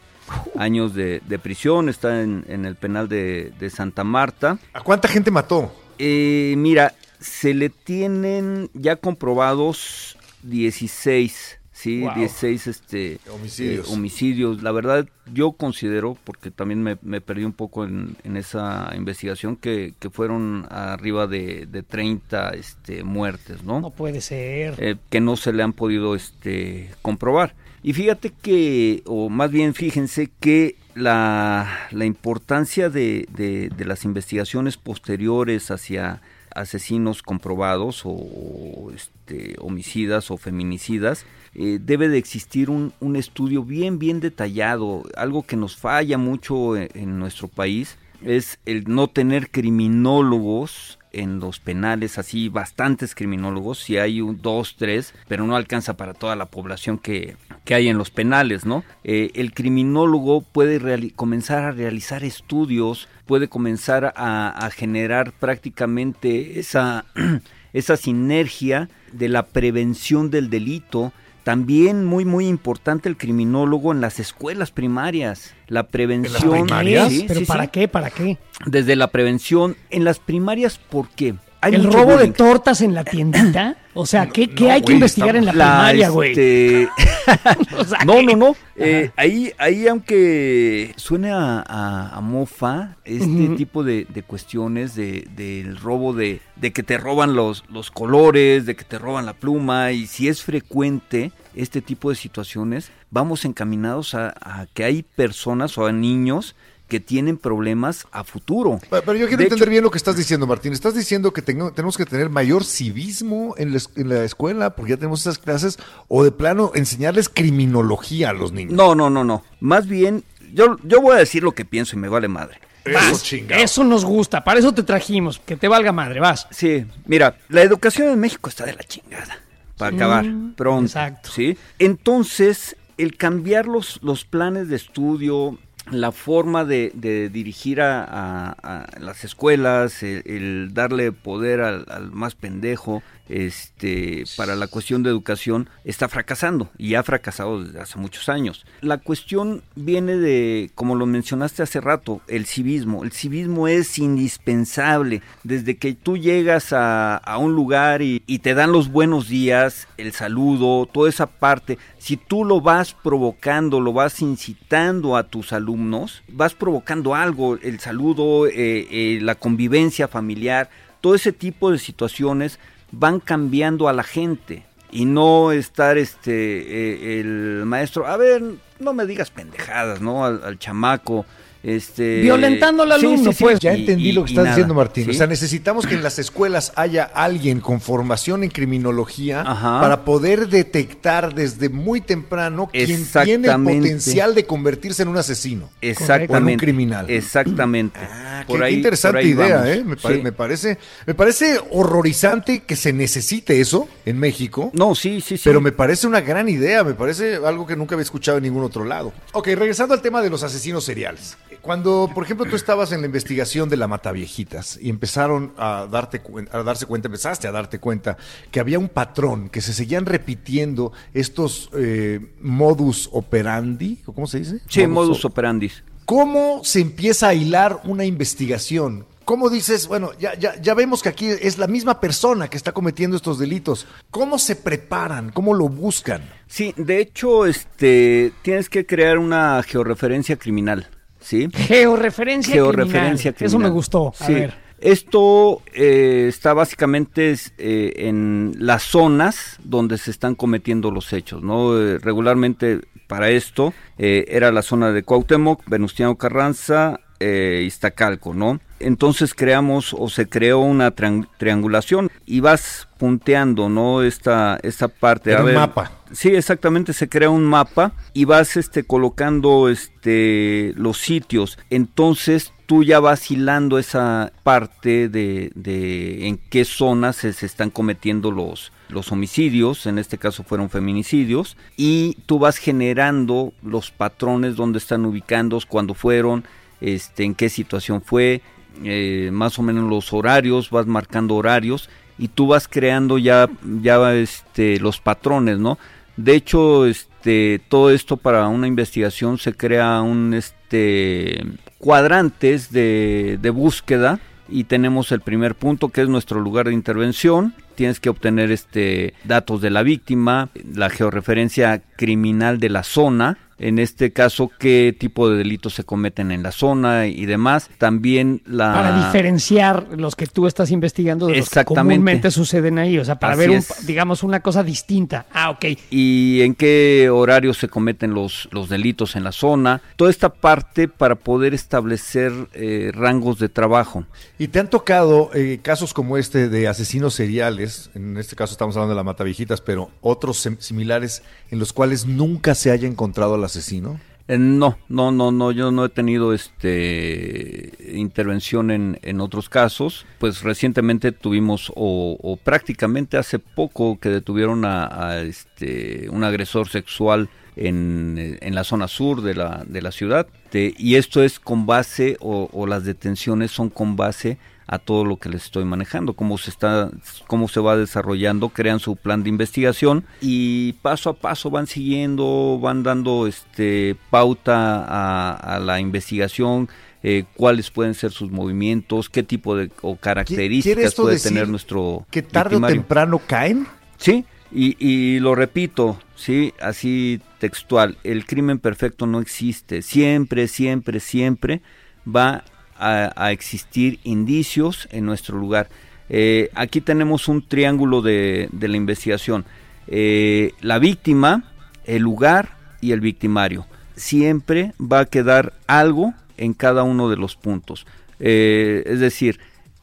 años de, de prisión. Está en, en el penal de, de Santa Marta. ¿A cuánta gente mató? Eh, mira, se le tienen ya comprobados 16, sí, Wow. 16 este, Homicidios. eh, homicidios. La verdad, yo considero, porque también me, me perdí un poco en, en esa investigación, que, que fueron arriba de, de 30 este, muertes, ¿no? No puede ser. Eh, que no se le han podido este, comprobar. Y fíjate que, o más bien fíjense que la, la importancia de, de- de las investigaciones posteriores hacia asesinos comprobados o, este, homicidas o feminicidas, eh, debe de existir un, un estudio bien, bien detallado. Algo que nos falla mucho en, en nuestro país es el no tener criminólogos en los penales, así bastantes criminólogos, si hay un, dos, tres, pero no alcanza para toda la población que, que hay en los penales, ¿no? Eh, el criminólogo puede comenzar a realizar estudios, puede comenzar a, a generar prácticamente esa, esa sinergia de la prevención del delito, también muy muy importante el criminólogo en las escuelas primarias, la prevención. primarias? Sí, ¿Pero sí, para sí. qué? ¿Para qué? Desde la prevención en las primarias, ¿por qué? Hay ¿El robo de tortas en la tiendita? O sea, ¿qué, qué no, hay que investigar en la, La, primaria, güey? este, O sea, no, ¿qué? no, no. Eh, ahí, ahí, aunque suene a, a- a mofa, este tipo de, de cuestiones de, del robo de, de que te roban los, los colores, de que te roban la pluma, y si es frecuente este tipo de situaciones, vamos encaminados a, a que hay personas o a niños que tienen problemas a futuro. Pero yo quiero De entender hecho- bien lo que estás diciendo, Martín. ¿Estás diciendo que tengo- tenemos que tener mayor civismo en la, es- en la escuela porque ya tenemos esas clases? ¿O de plano enseñarles criminología a los niños? No, no, no, no. Más bien, yo, yo voy a decir lo que pienso y me vale madre. Eso, Vas, eso nos gusta, para eso te trajimos, que te valga madre, vas. Sí, mira, la educación en México está de la chingada. Para acabar pronto. exacto. ¿sí? Entonces, el cambiar los, los planes de estudio, la forma de, de dirigir a, las escuelas, el, el darle poder al más pendejo, este, para la cuestión de educación, está fracasando y ha fracasado desde hace muchos años. La cuestión viene de, como lo mencionaste hace rato, el civismo. El civismo es indispensable. Desde que tú llegas a, un lugar y, y te dan los buenos días, el saludo, toda esa parte, si tú lo vas provocando, lo vas incitando a tus alumnos, vas provocando algo, el saludo, eh, eh, la convivencia familiar, todo ese tipo de situaciones van cambiando a la gente y no estar este eh, el maestro, a ver, no me digas pendejadas, ¿no? Al, al chamaco, este Violentando al alumno, pues. Ya y- entendí y- lo que estás nada, diciendo, Martín. ¿sí? O sea, necesitamos que en las escuelas haya alguien con formación en criminología Ajá. para poder detectar desde muy temprano quién tiene el potencial de convertirse en un asesino. Exactamente. O en un criminal. Exactamente. Ah, Por qué, ahí- interesante por ahí idea, vamos. ¿eh? Me, pare- Sí. me parece, me parece horrorizante que se necesite eso en México. No, sí, sí, sí. Pero me parece una gran idea, me parece algo que nunca había escuchado en ningún otro lado. Ok, regresando al tema de los asesinos seriales. Cuando, por ejemplo, tú estabas en la investigación de la Mataviejitas y empezaron a, darte, a darse cuenta, empezaste a darte cuenta que había un patrón, que se seguían repitiendo estos eh, modus operandi, ¿o ¿cómo se dice? Sí, modus o- operandi. ¿Cómo se empieza a hilar una investigación? ¿Cómo dices, bueno, ya, ya, ya vemos que aquí es la misma persona que está cometiendo estos delitos? ¿Cómo se preparan? ¿Cómo lo buscan? Sí, de hecho, este, tienes que crear una georreferencia criminal, ¿sí? Georreferencia, Georreferencia criminal. Eso me gustó. A Sí. ver. Esto eh, está básicamente eh, en las zonas donde se están cometiendo los hechos, ¿no? Eh, regularmente para esto era la zona de Cuauhtémoc, Venustiano Carranza, Iztacalco, ¿no? Entonces creamos o se creó una triangulación y vas punteando, ¿no? Esta, esta parte. un mapa. Sí, exactamente, se crea un mapa y vas este, colocando este, los sitios. Entonces tú ya vas hilando esa parte de, de en qué zonas se, se, están cometiendo los, los homicidios, en este caso fueron feminicidios, y tú vas generando los patrones donde están ubicados, cuándo fueron, este, en qué situación fue, eh, más o menos los horarios, vas marcando horarios y tú vas creando ya, ya este, los patrones, ¿no? De hecho, este, todo esto para una investigación se crea un este, cuadrantes de, de búsqueda y tenemos el primer punto que es nuestro lugar de intervención. Tienes que obtener este datos de la víctima, la georreferencia criminal de la zona, en este caso qué tipo de delitos se cometen en la zona y demás. También la... Para diferenciar los que tú estás investigando de los que comúnmente suceden ahí, o sea, para ver, digamos, una cosa distinta. Ah, ok. Y en qué horario se cometen los, los delitos en la zona. Toda esta parte para poder establecer eh, rangos de trabajo. ¿Y te han tocado eh, casos como este de asesinos seriales? En este caso estamos hablando de la Matavijitas, pero otros similares en los cuales nunca se haya encontrado la asesino? Eh, no, no, no, no, yo no he tenido este intervención en, en otros casos. Pues recientemente tuvimos, o, prácticamente hace poco que detuvieron a, este un agresor sexual en, en, la zona sur de la, de la ciudad. y esto es con base, o, o las detenciones son con base a todo lo que les estoy manejando, cómo se está, cómo se va desarrollando, crean su plan de investigación y paso a paso van siguiendo, van dando este pauta a, la investigación, eh, cuáles pueden ser sus movimientos, qué tipo de o características puede tener nuestro que tarde o temprano caen. Sí, y, y, lo repito, sí, así textual, el crimen perfecto no existe, siempre, siempre, siempre va a, existir indicios en nuestro lugar. Eh, aquí tenemos un triángulo de, la investigación. Eh, la víctima, el lugar y el victimario. Siempre va a quedar algo en cada uno de los puntos. Eh, es decir,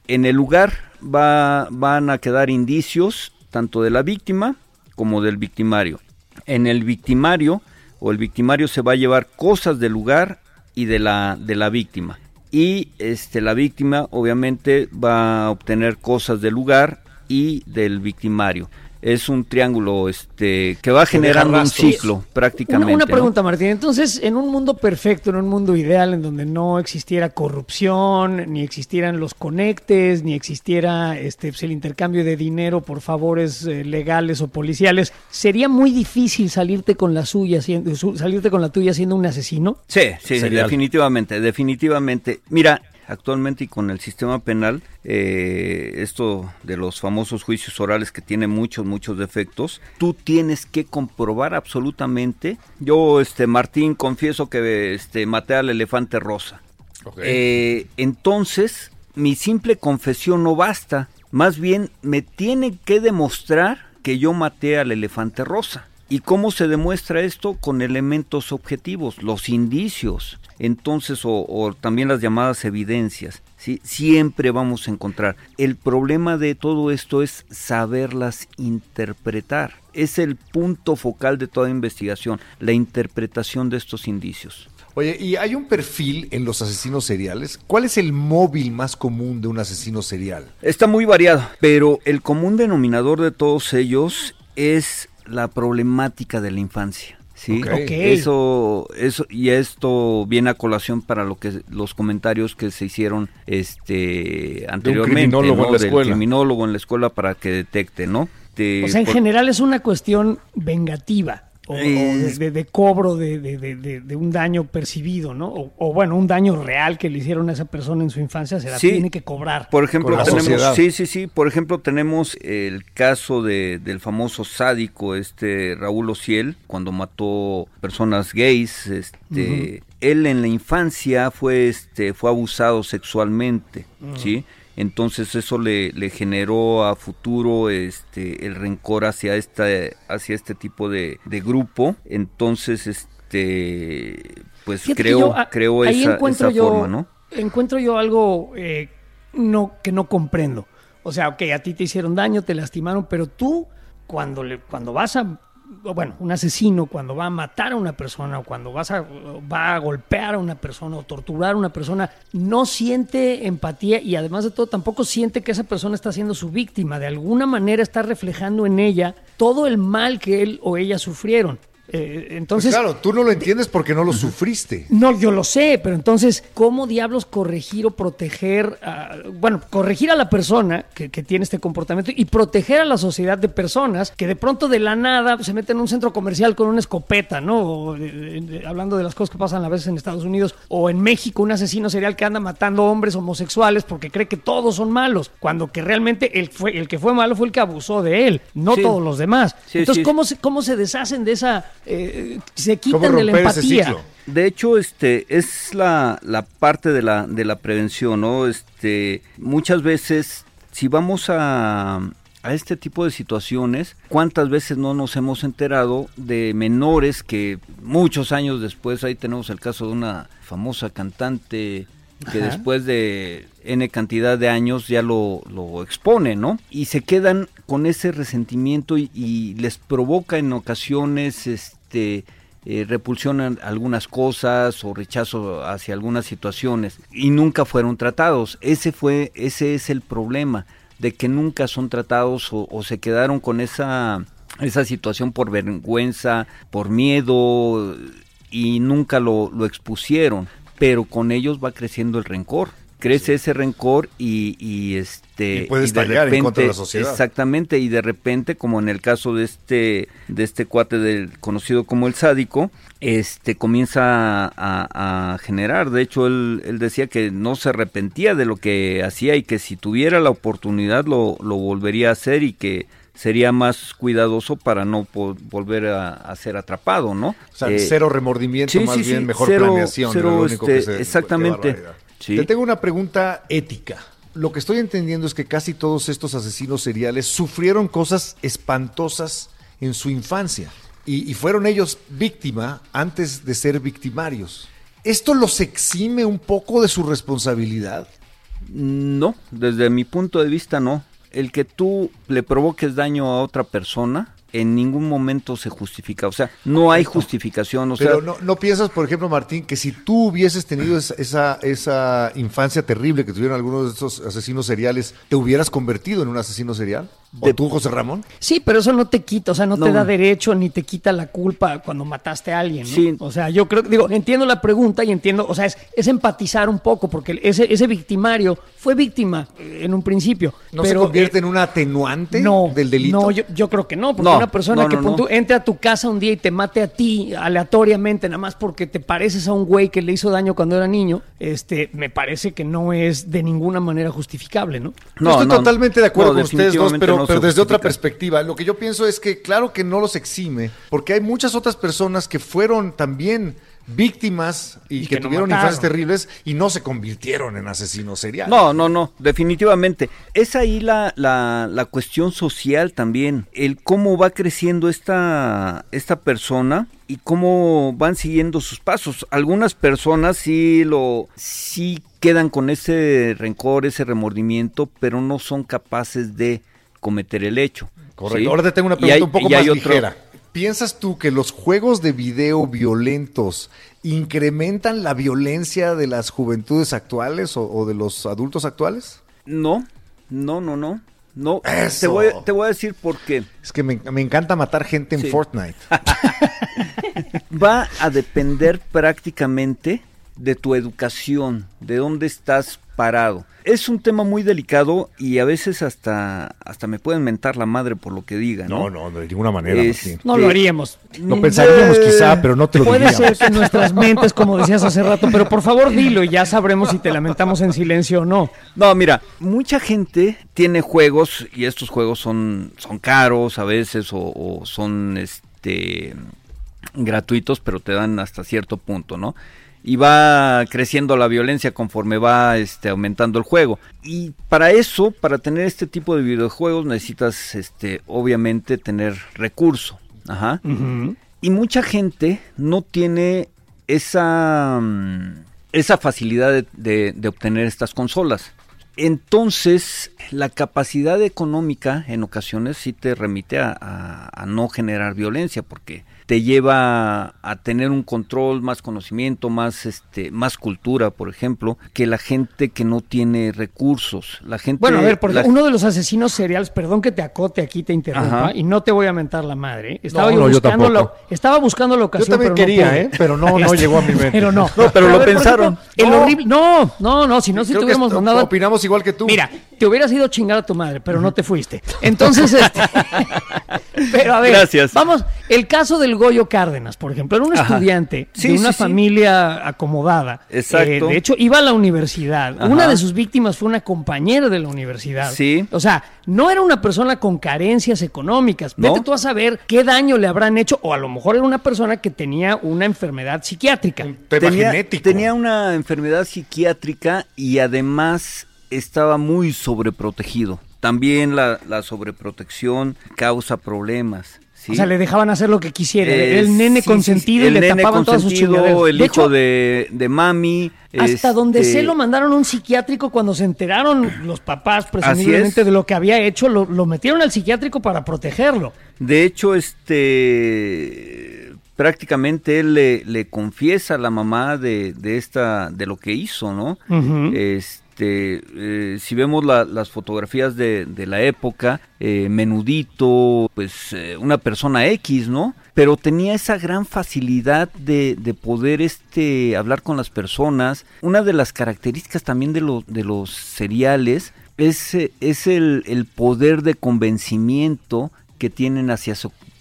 en el lugar va, van a quedar indicios tanto de la víctima como del victimario. En el victimario o el victimario se va a llevar cosas del lugar y de la, de la víctima y este la víctima obviamente va a obtener cosas del lugar y del victimario es un triángulo este que va generando un ciclo prácticamente. Una, pregunta, Martín. Entonces, en un mundo perfecto, en un mundo ideal, en donde no existiera corrupción, ni existieran los conectes, ni existiera este pues, el intercambio de dinero por favores eh, legales o policiales, sería muy difícil salirte con la suya, salirte con la tuya siendo un asesino. Sí, sí, definitivamente, definitivamente. Mira, actualmente y con el sistema penal, eh, esto de los famosos juicios orales que tiene muchos, muchos defectos, tú tienes que comprobar absolutamente. Yo, este, Martín, confieso que este, maté al elefante rosa. Eh, entonces, mi simple confesión no basta. Más bien, me tiene que demostrar que yo maté al elefante rosa. ¿Y cómo se demuestra esto? Con elementos objetivos, los indicios entonces o, también las llamadas evidencias. ¿sí? Siempre vamos a encontrar. El problema de todo esto es saberlas interpretar. Es el punto focal de toda investigación, la interpretación de estos indicios. Oye, ¿y hay un perfil en los asesinos seriales? ¿Cuál es el móvil más común de un asesino serial? Está muy variado, pero el común denominador de todos ellos es la problemática de la infancia. Sí, eso, eso y esto viene a colación para lo que los comentarios que se hicieron este anteriormente, de criminólogo en la escuela. criminólogo en la escuela para que detecte, ¿no? o sea, en general es una cuestión vengativa o, de, cobro de, un daño percibido, ¿no? O, bueno, un daño real que le hicieron a esa persona en su infancia, se la tiene que cobrar. Por ejemplo, tenemos, sí, sí, sí, por ejemplo, tenemos el caso del famoso sádico, este Raúl Ociel, cuando mató personas gays, este, él en la infancia fue, este, fue abusado sexualmente, ¿sí? Entonces eso le, le generó a futuro este el rencor hacia esta hacia este tipo de, de grupo. Entonces este pues creo creo esa, esa forma no encuentro yo algo eh, no que no comprendo. O sea ok a ti te hicieron daño te lastimaron pero tú cuando le cuando vas a bueno, un asesino cuando va a matar a una persona o cuando vas a, va a golpear a una persona o torturar a una persona, no siente empatía y además de todo tampoco siente que esa persona está siendo su víctima. De alguna manera está reflejando en ella todo el mal que él o ella sufrieron. Eh, entonces, pues claro, tú no lo entiendes porque no lo sufriste. No, yo lo sé, pero entonces, ¿cómo diablos corregir o proteger, bueno, corregir a la persona que, tiene este comportamiento y proteger a la sociedad de personas que de pronto de la nada se meten en un centro comercial con una escopeta, ¿no? hablando de las cosas que pasan a veces en Estados Unidos o en México, un asesino serial que anda matando hombres homosexuales porque cree que todos son malos, cuando que realmente el, fue, el que fue malo fue el que abusó de él, no todos los demás. entonces, ¿cómo, ¿cómo se deshacen de esa eh, se quitan de la empatía. De hecho, este es la, la parte de la, de la prevención, ¿no? Este, muchas veces, si vamos a, a este tipo de situaciones, ¿cuántas veces no nos hemos enterado de menores que muchos años después, ahí tenemos el caso de una famosa cantante que después de N cantidad de años ya lo, lo expone, ¿no? Y se quedan con ese resentimiento y, y les provoca en ocasiones este, este, eh, repulsión algunas cosas o rechazo hacia algunas situaciones y nunca fueron tratados. Ese fue, ese es el problema de que nunca son tratados o, se quedaron con esa esa situación por vergüenza, por miedo y nunca lo, lo expusieron, pero con ellos va creciendo el rencor crece ese rencor y, y este y puede estallar en contra de la sociedad. exactamente y de repente como en el caso de este de este cuate del conocido como el sádico este comienza a, generar de hecho él, él, decía que no se arrepentía de lo que hacía y que si tuviera la oportunidad lo, lo volvería a hacer y que sería más cuidadoso para no volver a, ser atrapado, ¿no? O sea, eh, cero remordimiento, más bien mejor planeación. Este, exactamente. Te tengo una pregunta ética. Lo que estoy entendiendo es que casi todos estos asesinos seriales sufrieron cosas espantosas en su infancia y, fueron ellos víctima antes de ser victimarios. ¿Esto los exime un poco de su responsabilidad? No, desde mi punto de vista no. El que tú le provoques daño a otra persona en ningún momento se justifica. O sea, no hay justificación. O Pero no, no, piensas, por ejemplo, Martín, que si tú hubieses tenido esa, esa, infancia terrible que tuvieron algunos de estos asesinos seriales, ¿te hubieras convertido en un asesino serial? ¿O tú, José Ramón? Sí, pero eso no te quita, o sea, no, te da derecho ni te quita la culpa cuando mataste a alguien. Sí. O sea, yo creo, digo, entiendo la pregunta y entiendo, o sea, es, es empatizar un poco, porque ese, ese victimario fue víctima en un principio. ¿No se convierte en un atenuante del delito? No, yo, yo creo que no, porque una persona que entre a tu casa un día y te mate a ti aleatoriamente, nada más porque te pareces a un güey que le hizo daño cuando era niño, este, me parece que no es de ninguna manera justificable, ¿no? No, estoy totalmente de acuerdo con ustedes dos, pero, pero desde otra perspectiva. Lo que yo pienso es que claro que no los exime, porque hay muchas otras personas que fueron también víctimas y, que, tuvieron infancias terribles y no se convirtieron en asesinos seriales. No, no, no, definitivamente. Es ahí la, la, la, cuestión social también, el cómo va creciendo esta, esta persona y cómo van siguiendo sus pasos. Algunas personas sí lo sí quedan con ese rencor, ese remordimiento, pero no son capaces de cometer el hecho. Correcto. Ahora te tengo una pregunta un poco más ligera. ¿Piensas tú que los juegos de video violentos incrementan la violencia de las juventudes actuales o, de los adultos actuales? No, no, no, no. No, Te, voy, te voy a decir por qué. Es que me, encanta matar gente en Fortnite. Va a depender prácticamente de tu educación, de dónde estás parado. Es un tema muy delicado y a veces hasta, hasta me pueden mentar la madre por lo que diga. No, no, de ninguna manera. no lo haríamos. Lo pensaríamos quizá, pero no te lo Puede ser que nuestras mentes, como decías hace rato, pero por favor dilo y ya sabremos si te lamentamos en silencio o no. No, mira, mucha gente tiene juegos y estos juegos son, son caros a veces o, o son este gratuitos, pero te dan hasta cierto punto, ¿no? Y va creciendo la violencia conforme va este, aumentando el juego. Y para eso, para tener este tipo de videojuegos necesitas este, obviamente tener recurso. Ajá. Y mucha gente no tiene esa, mm, esa facilidad de, de obtener estas consolas. Entonces, la capacidad económica en ocasiones sí te remite a, a, no generar violencia, porque te lleva a tener un control, más conocimiento, más este, más cultura, por ejemplo, que la gente que no tiene recursos. La gente. Bueno, a ver, porque uno de los asesinos seriales, perdón que te acote aquí, te interrumpa, y no te voy a mentar la madre. ¿eh? Estaba no, buscando lo, estaba buscando la ocasión. Yo también pero quería, no ¿eh? Pero no, no llegó a mi mente. Pero no. No, pero, lo pensaron. Ejemplo, el horrible. No, no, no, si no, si est- mandado. Opinamos igual que tú. Mira, te hubieras ido a chingar a tu madre, pero no te fuiste. Entonces, este, pero a ver, Gracias. vamos, el caso del Goyo Cárdenas, por ejemplo, era un Ajá. estudiante Sí, de una sí, sí. familia acomodada. Exacto. Eh, de hecho, iba a la universidad. Ajá. Una de sus víctimas fue una compañera de la universidad. Sí. O sea, no era una persona con carencias económicas. No. Vete tú a saber qué daño le habrán hecho, o a lo mejor era una persona que tenía una enfermedad psiquiátrica. Tema tenía, genético. tenía una enfermedad psiquiátrica y además estaba muy sobreprotegido. También la, la sobreprotección causa problemas. ¿Sí? O sea, le dejaban hacer lo que quisiera. Eh, el nene sí, consentido sí, y le nene tapaban todas sus chingaderas. El De hijo hecho, de, de mami. Hasta donde este, sé lo mandaron a un psiquiátrico cuando se enteraron los papás presumiblemente es. de lo que había hecho, lo, lo metieron al psiquiátrico para protegerlo. De hecho, este prácticamente él le, le confiesa a la mamá de, de esta de lo que hizo, ¿no? Ujú. Este, eh, si vemos la- las fotografías de, la época, eh, menudito, pues eh, una persona X, ¿no? Pero tenía esa gran facilidad de, de poder este, hablar con las personas. Una de las características también de, los seriales es, es el, poder de convencimiento que tienen hacia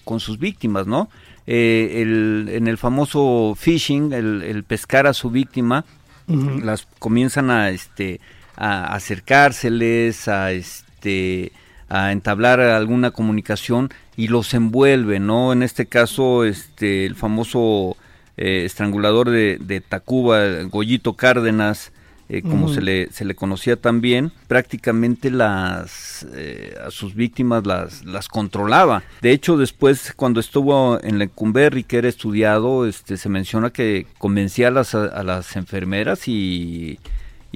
con sus víctimas, ¿no? En el famoso phishing, el pescar a su víctima, Las comienzan a este a acercárseles a este a entablar alguna comunicación y los envuelve no en este caso este el famoso eh, estrangulador de, de Tacuba Goyito Cárdenas eh, como se le se le conocía también prácticamente las eh, a sus víctimas las las controlaba. De hecho después cuando estuvo en Lecumberri que era estudiado este se menciona que convencía a las a las enfermeras y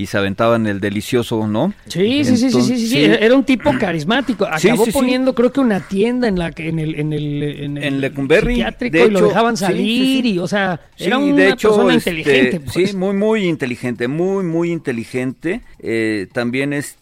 y se aventaban el delicioso, ¿no? Sí, sí, sí, sí, sí, Entonces, sí, sí, Era un tipo carismático. Acabó sí, sí. poniendo, creo que una tienda en la que en el en el en, el En Lecumberri, psiquiátrico de y lo dejaban salir y, o sea, era una de hecho, persona este, inteligente. pues. Sí, muy, muy inteligente, muy, muy inteligente. Eh, también este,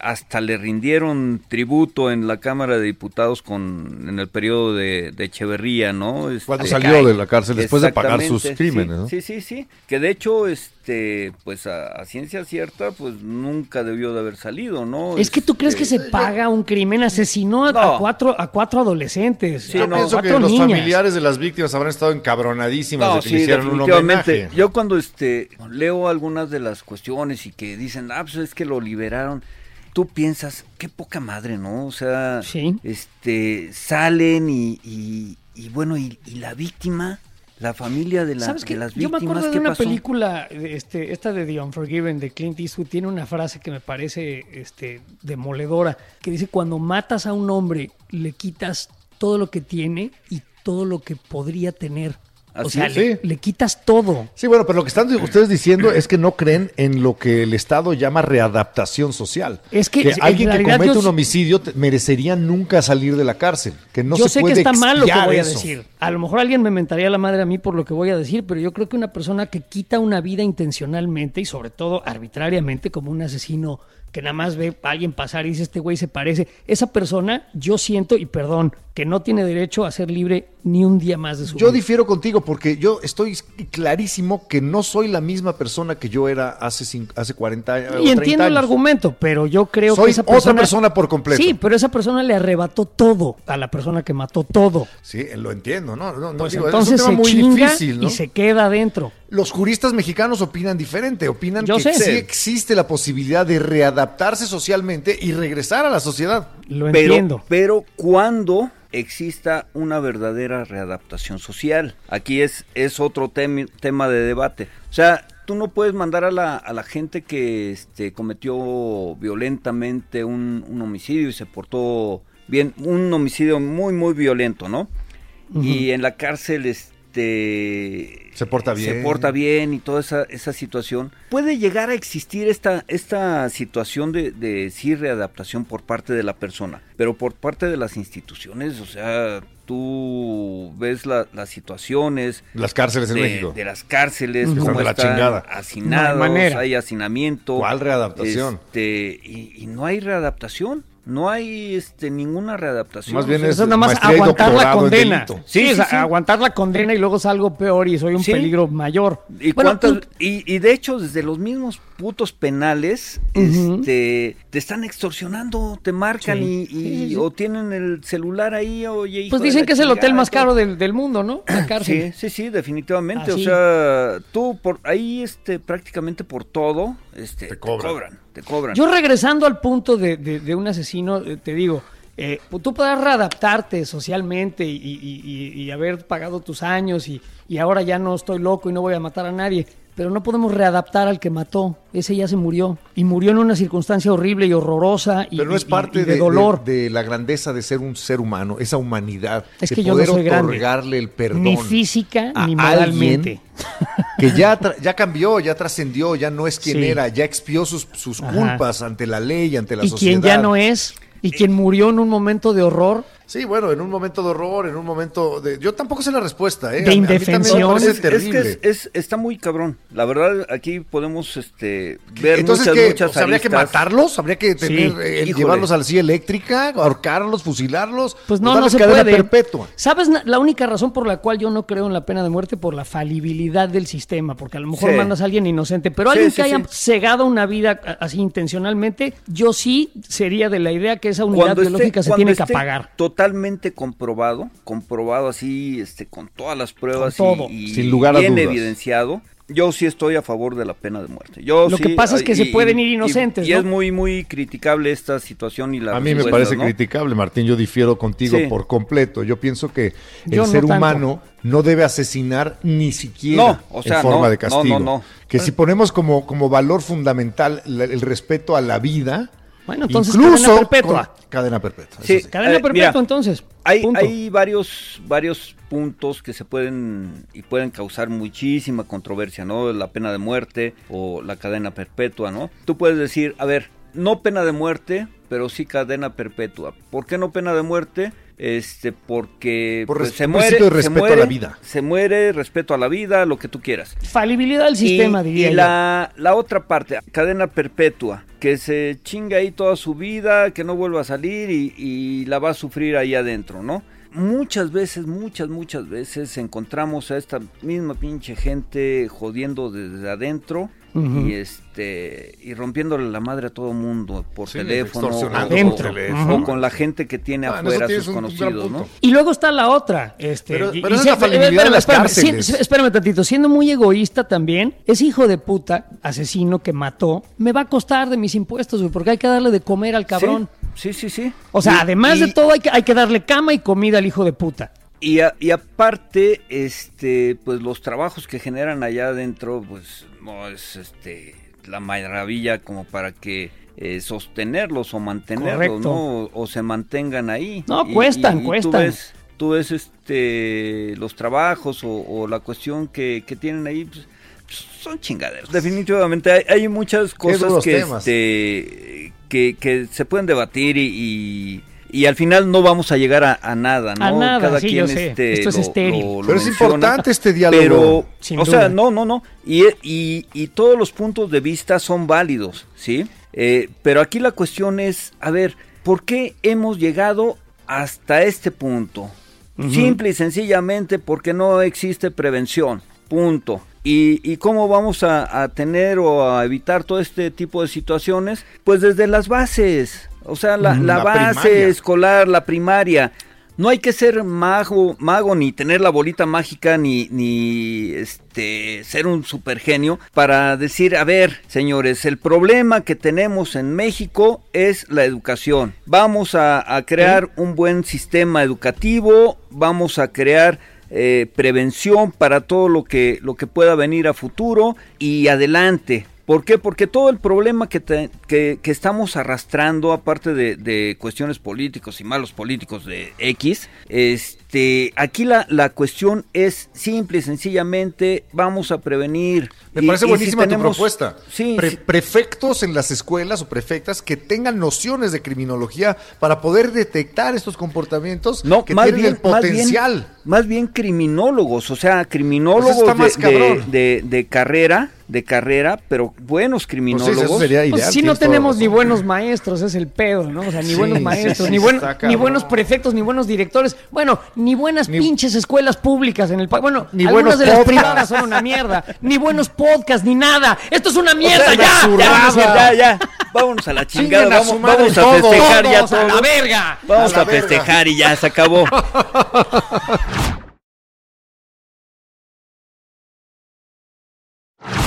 hasta le rindieron tributo en la Cámara de Diputados con, en el periodo de, de Echeverría, ¿no? Este, Cuando salió de la cárcel después de pagar sus crímenes, sí, ¿no? Sí, sí, sí. Que de hecho, este, pues a, a ciencia cierta, pues nunca debió de haber salido, ¿no? Es que tú crees que Este, se paga un crimen, asesinó a, cuatro a cuatro adolescentes, Sí, Yo no, pienso que los familiares de las víctimas habrán estado encabronadísimas No, de que sí, le hicieran un homenaje. Yo cuando este leo algunas de las cuestiones y que dicen, ah, pues es que lo liberaron, tú piensas, qué poca madre, ¿no? O sea, Sí. este, salen y, y, y bueno, y, y la víctima, la familia de, la, ¿Sabes de las Yo me víctimas, acuerdo de ¿qué una pasó? película, este, esta de The Unforgiven de Clint Eastwood, tiene una frase que me parece este, demoledora, que dice, cuando matas a un hombre, le quitas todo lo que tiene y todo lo que podría tener. O Así sea, es. le, Sí. le quitas todo. Sí, bueno, pero lo que están ustedes diciendo es que no creen en lo que el Estado llama readaptación social. Es que, en alguien que comete yo un homicidio te- merecería nunca salir de la cárcel. Que no yo se sé que puede está mal lo que voy a eso. decir. A lo mejor alguien me mentaría la madre a mí por lo que voy a decir, pero yo creo que una persona que quita una vida intencionalmente y sobre todo arbitrariamente, como un asesino que nada más ve a alguien pasar y dice este güey se parece, esa persona yo siento, y perdón, que no tiene derecho a ser libre ni un día más de su Yo vida. difiero contigo porque yo estoy clarísimo que no soy la misma persona que yo era hace, cinco- hace 40 años. Y 30 entiendo el argumento, pero yo creo Soy que esa otra persona... persona por completo. Sí, pero esa persona le arrebató todo a la persona que mató todo. Sí, lo entiendo, ¿no? no, no, Pues digo, entonces es un tema se muy chinga difícil, ¿no? y se queda adentro. Los juristas mexicanos opinan diferente, opinan Yo que sé. sí Sí. existe la posibilidad de readaptarse socialmente y regresar a la sociedad. Lo pero, entiendo. pero cuando exista una verdadera readaptación social. Aquí es, es otro tema de debate. O sea, tú no puedes mandar a la, a la gente que este, cometió violentamente un, un, homicidio y se portó bien, un homicidio muy, muy violento, ¿no? Y en la cárcel este, se porta bien. Se porta bien y toda esa, esa situación. Puede llegar a existir esta, esta situación de, de sí readaptación por parte de la persona, pero por parte de las instituciones, o sea, tú ves las situaciones. Las cárceles en de, México. De las cárceles, cómo de la están chingada. hacinados, No hay manera. hay hacinamiento. ¿Cuál readaptación? Este, y, y no hay readaptación. No hay este, ninguna readaptación. Más bien O sea, es Eso nada más aguantar la condena. Sí, Sí, sí, sí. aguantar la condena y luego salgo peor y soy un Sí. peligro mayor. ¿Y, Bueno, cuántas- y, y de hecho, desde los mismos putos penales, este, te están extorsionando, te marcan Sí. y, y- Sí, sí, sí. o tienen el celular ahí, oye, hijo pues dicen que es el hotel más caro del, del mundo, ¿no? La Sí, cárcel. sí, sí, definitivamente. Así. O sea, tú por ahí, este, prácticamente por todo, este, Te te cobran. te cobran. Yo regresando al punto de, de- de un asesino, eh, te digo, eh, tú podrás readaptarte socialmente y, y- y- y haber pagado tus años y, y ahora ya no estoy loco y no voy a matar a nadie, pero no podemos readaptar al que mató. Ese ya se murió y murió en una circunstancia horrible y horrorosa y, Pero no es y- parte y de, de dolor. de- de la grandeza de ser un ser humano, esa humanidad, Es de que yo no poder soy grande. otorgarle el perdón. Ni física a ni moralmente. Que ya, ya cambió, ya trascendió, ya no es quien Sí. era, ya expió sus, sus Ajá. culpas ante la ley, ante la y sociedad. quien ya no es y quien murió en un momento de horror. Sí, bueno, en un momento de horror, en un momento de... Yo tampoco sé la respuesta, ¿eh? De indefensión. parece Es, es terrible. que es, es- está muy cabrón. La verdad, aquí podemos este, ver Entonces, muchas, ¿qué? muchas O sea, ¿habría que matarlos? ¿Habría que tener, Sí. eh, llevarlos a la silla eléctrica, ahorcarlos, fusilarlos? Pues no, no se puede. perpetua. ¿Sabes la única razón por la cual yo no creo en la pena de muerte? Por la falibilidad del sistema, porque a lo mejor Sí. mandas a alguien inocente, pero Sí, alguien sí, que haya sí. cegado una vida así intencionalmente, yo sí sería de la idea que esa unidad Cuando esté- biológica se tiene que apagar. Totalmente comprobado, comprobado así, este, con todas las pruebas Con todo. y, y Sin lugar a bien dudas. evidenciado. Yo sí estoy a favor de la pena de muerte. Yo Lo sí, que pasa es que y- se pueden ir inocentes, Y, ¿no? es muy, muy criticable esta situación y la A mí me parece ¿no? criticable, Martín. Yo difiero contigo Sí. por completo. Yo pienso que el no ser tanto. humano no debe asesinar ni siquiera No, o sea, en forma no, de castigo. no, no, no. Que si ponemos como, como valor fundamental el respeto a la vida, Bueno, entonces, incluso cadena perpetua. cadena perpetua. Sí. sí. Cadena Eh, perpetua, mira, entonces. Hay, hay varios, varios puntos que se pueden y pueden causar muchísima controversia, ¿no? La pena de muerte o la cadena perpetua, ¿no? Tú puedes decir, a ver, no pena de muerte, pero sí cadena perpetua. ¿Por qué no pena de muerte? Este, porque Por pues, se muere, de se respeto a muere, la vida. Se muere, respeto a la vida, lo que tú quieras. Falibilidad del sistema, y, diría y yo. la, la otra parte, cadena perpetua, que se chinga ahí toda su vida, que no vuelva a salir y, y la va a sufrir ahí adentro, ¿no? Muchas veces, muchas, muchas veces encontramos a esta misma pinche gente jodiendo desde adentro y este y rompiéndole la madre a todo mundo por Sí, teléfono Adentro. o- con la gente que tiene Ah, afuera sus conocidos. ¿no? Y luego está la otra. Este, Pero- y- pero y es la de las espérame, si- espérame tantito. Siendo muy egoísta también, ese hijo de puta, asesino que mató, me va a costar de mis impuestos, porque hay que darle de comer al cabrón. Sí, sí, sí. sí. O sea, Y- además y- de todo, hay que, hay que darle cama y comida al hijo de puta. Y, a- y aparte, este, pues los trabajos que generan allá adentro, pues no es este la maravilla como para que eh, sostenerlos o mantenerlos, Correcto. ¿no? O, o se mantengan ahí. No, cuestan, Tú cuestan. ves, tú ves este los trabajos o, o la cuestión que, que tienen ahí, pues, son chingaderos. Definitivamente hay, hay muchas cosas que, este, que, que se pueden debatir y, y, y al final no vamos a llegar a, a nada, ¿no? A nada, Cada sí, quien yo sé. este, Esto es lo- estéril. lo- lo Pero es importante este diálogo. Pero, Sin o duda. sea, no, no, no. Y, y, y todos los puntos de vista son válidos, ¿sí? Eh, pero aquí la cuestión es, a ver, ¿por qué hemos llegado hasta este punto? Simple y sencillamente porque no existe prevención, punto. ¿Y, y cómo vamos a, a tener o a evitar todo este tipo de situaciones? Pues desde las bases, o sea, la, la base primaria. escolar, la primaria. No hay que ser mago, mago ni tener la bolita mágica ni, ni este, ser un supergenio para decir, a ver, señores, el problema que tenemos en México es la educación. Vamos a, a crear un buen sistema educativo, vamos a crear eh, prevención para todo lo que, lo que pueda venir a futuro y adelante. ¿Por qué? Porque todo el problema que, que estamos arrastrando, aparte de, de cuestiones políticos y malos políticos de X, este, aquí la, la cuestión es simple y sencillamente vamos a prevenir. Me Y- parece y si buenísima tu propuesta. Sí, Pre- sí. Prefectos en las escuelas o prefectas que tengan nociones de criminología para poder detectar estos comportamientos No, que más tienen bien, el potencial. Más bien, más bien criminólogos, o sea, criminólogos Pues está más de, de- cabrón. de- de carrera, de carrera, pero buenos Pues criminólogos. Pues ideal, si no tenemos ni buenos maestros, es el pedo, ¿no? O sea, ni Sí, buenos sí, maestros, sí, ni, sí, buen- ni buenos prefectos, ni buenos directores. Bueno, ni buenas Ni- pinches escuelas públicas en el país. Bueno, Ni algunas de las privadas son una mierda. Ni buenos podcasts, ni nada. Esto es una O mierda, sea, ya. ya, ya, ya, ya. Vámonos a la chingada, Chinguen vamos, a todos. festejar ya Todos a la verga. Vamos A verga. festejar y ya se acabó.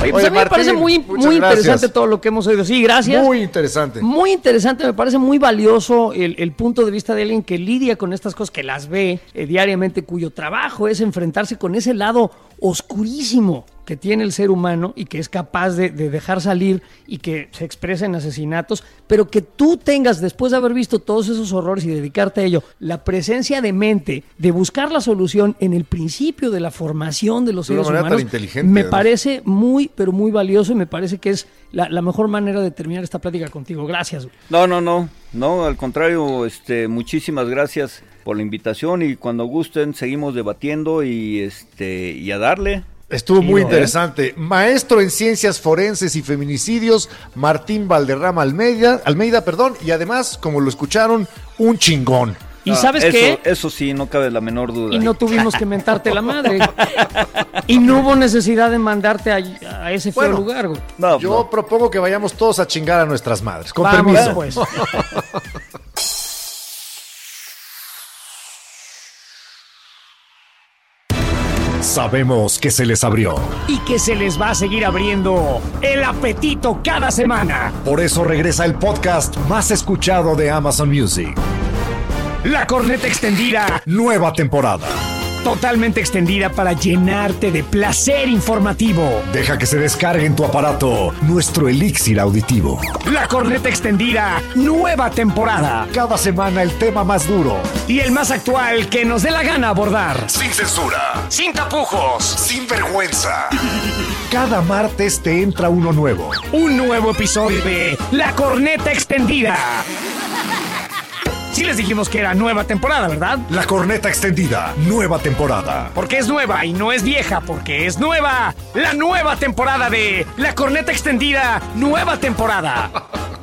Oye, pues Oye, a mí me parece muy, gracias. interesante todo lo que hemos oído. Sí, gracias. Muy interesante. Muy interesante, me parece muy valioso el, el punto de vista de alguien que lidia con estas cosas, que las ve eh, diariamente, cuyo trabajo es enfrentarse con ese lado oscurísimo que tiene el ser humano y que es capaz de, de dejar salir y que se expresa en asesinatos, pero que tú tengas, después de haber visto todos esos horrores y dedicarte a ello, la presencia de mente de buscar la solución en el principio de la formación de los De seres humanos, inteligente, me parece muy, pero muy valioso y me parece que es la, la mejor manera de terminar esta plática contigo. Gracias. No, no, no, no, al contrario, este, muchísimas gracias por la invitación y cuando gusten seguimos debatiendo y este y a darle. Estuvo muy interesante. Maestro en ciencias forenses y feminicidios, Martín Valderrama Almeida, Almeida, perdón, y además, como lo escucharon, un chingón. ¿Y Ah, sabes eso, qué? Eso sí, no cabe la menor duda. Y no tuvimos que mentarte la madre. Y no hubo necesidad de mandarte a, a ese feo Bueno, lugar. güey. No, Yo no. propongo que vayamos todos a chingar a nuestras madres. Con Vamos, permiso. pues. Sabemos que se les abrió. Y que se les va a seguir abriendo el apetito cada semana. Por eso regresa el podcast más escuchado de Amazon Music. La corneta extendida, Nueva temporada. Totalmente extendida para llenarte de placer informativo. Deja que se descargue en tu aparato nuestro elixir auditivo. La corneta extendida, nueva temporada. Cada semana el tema más duro. Y el más actual que nos dé la gana abordar. Sin censura. Sin tapujos. Sin vergüenza. Cada martes te entra uno nuevo. Un nuevo episodio de La corneta extendida. Sí les dijimos que era nueva temporada, ¿verdad? La corneta extendida. Nueva temporada. Porque es nueva y no es vieja, porque es nueva. La nueva temporada de La corneta extendida, nueva temporada.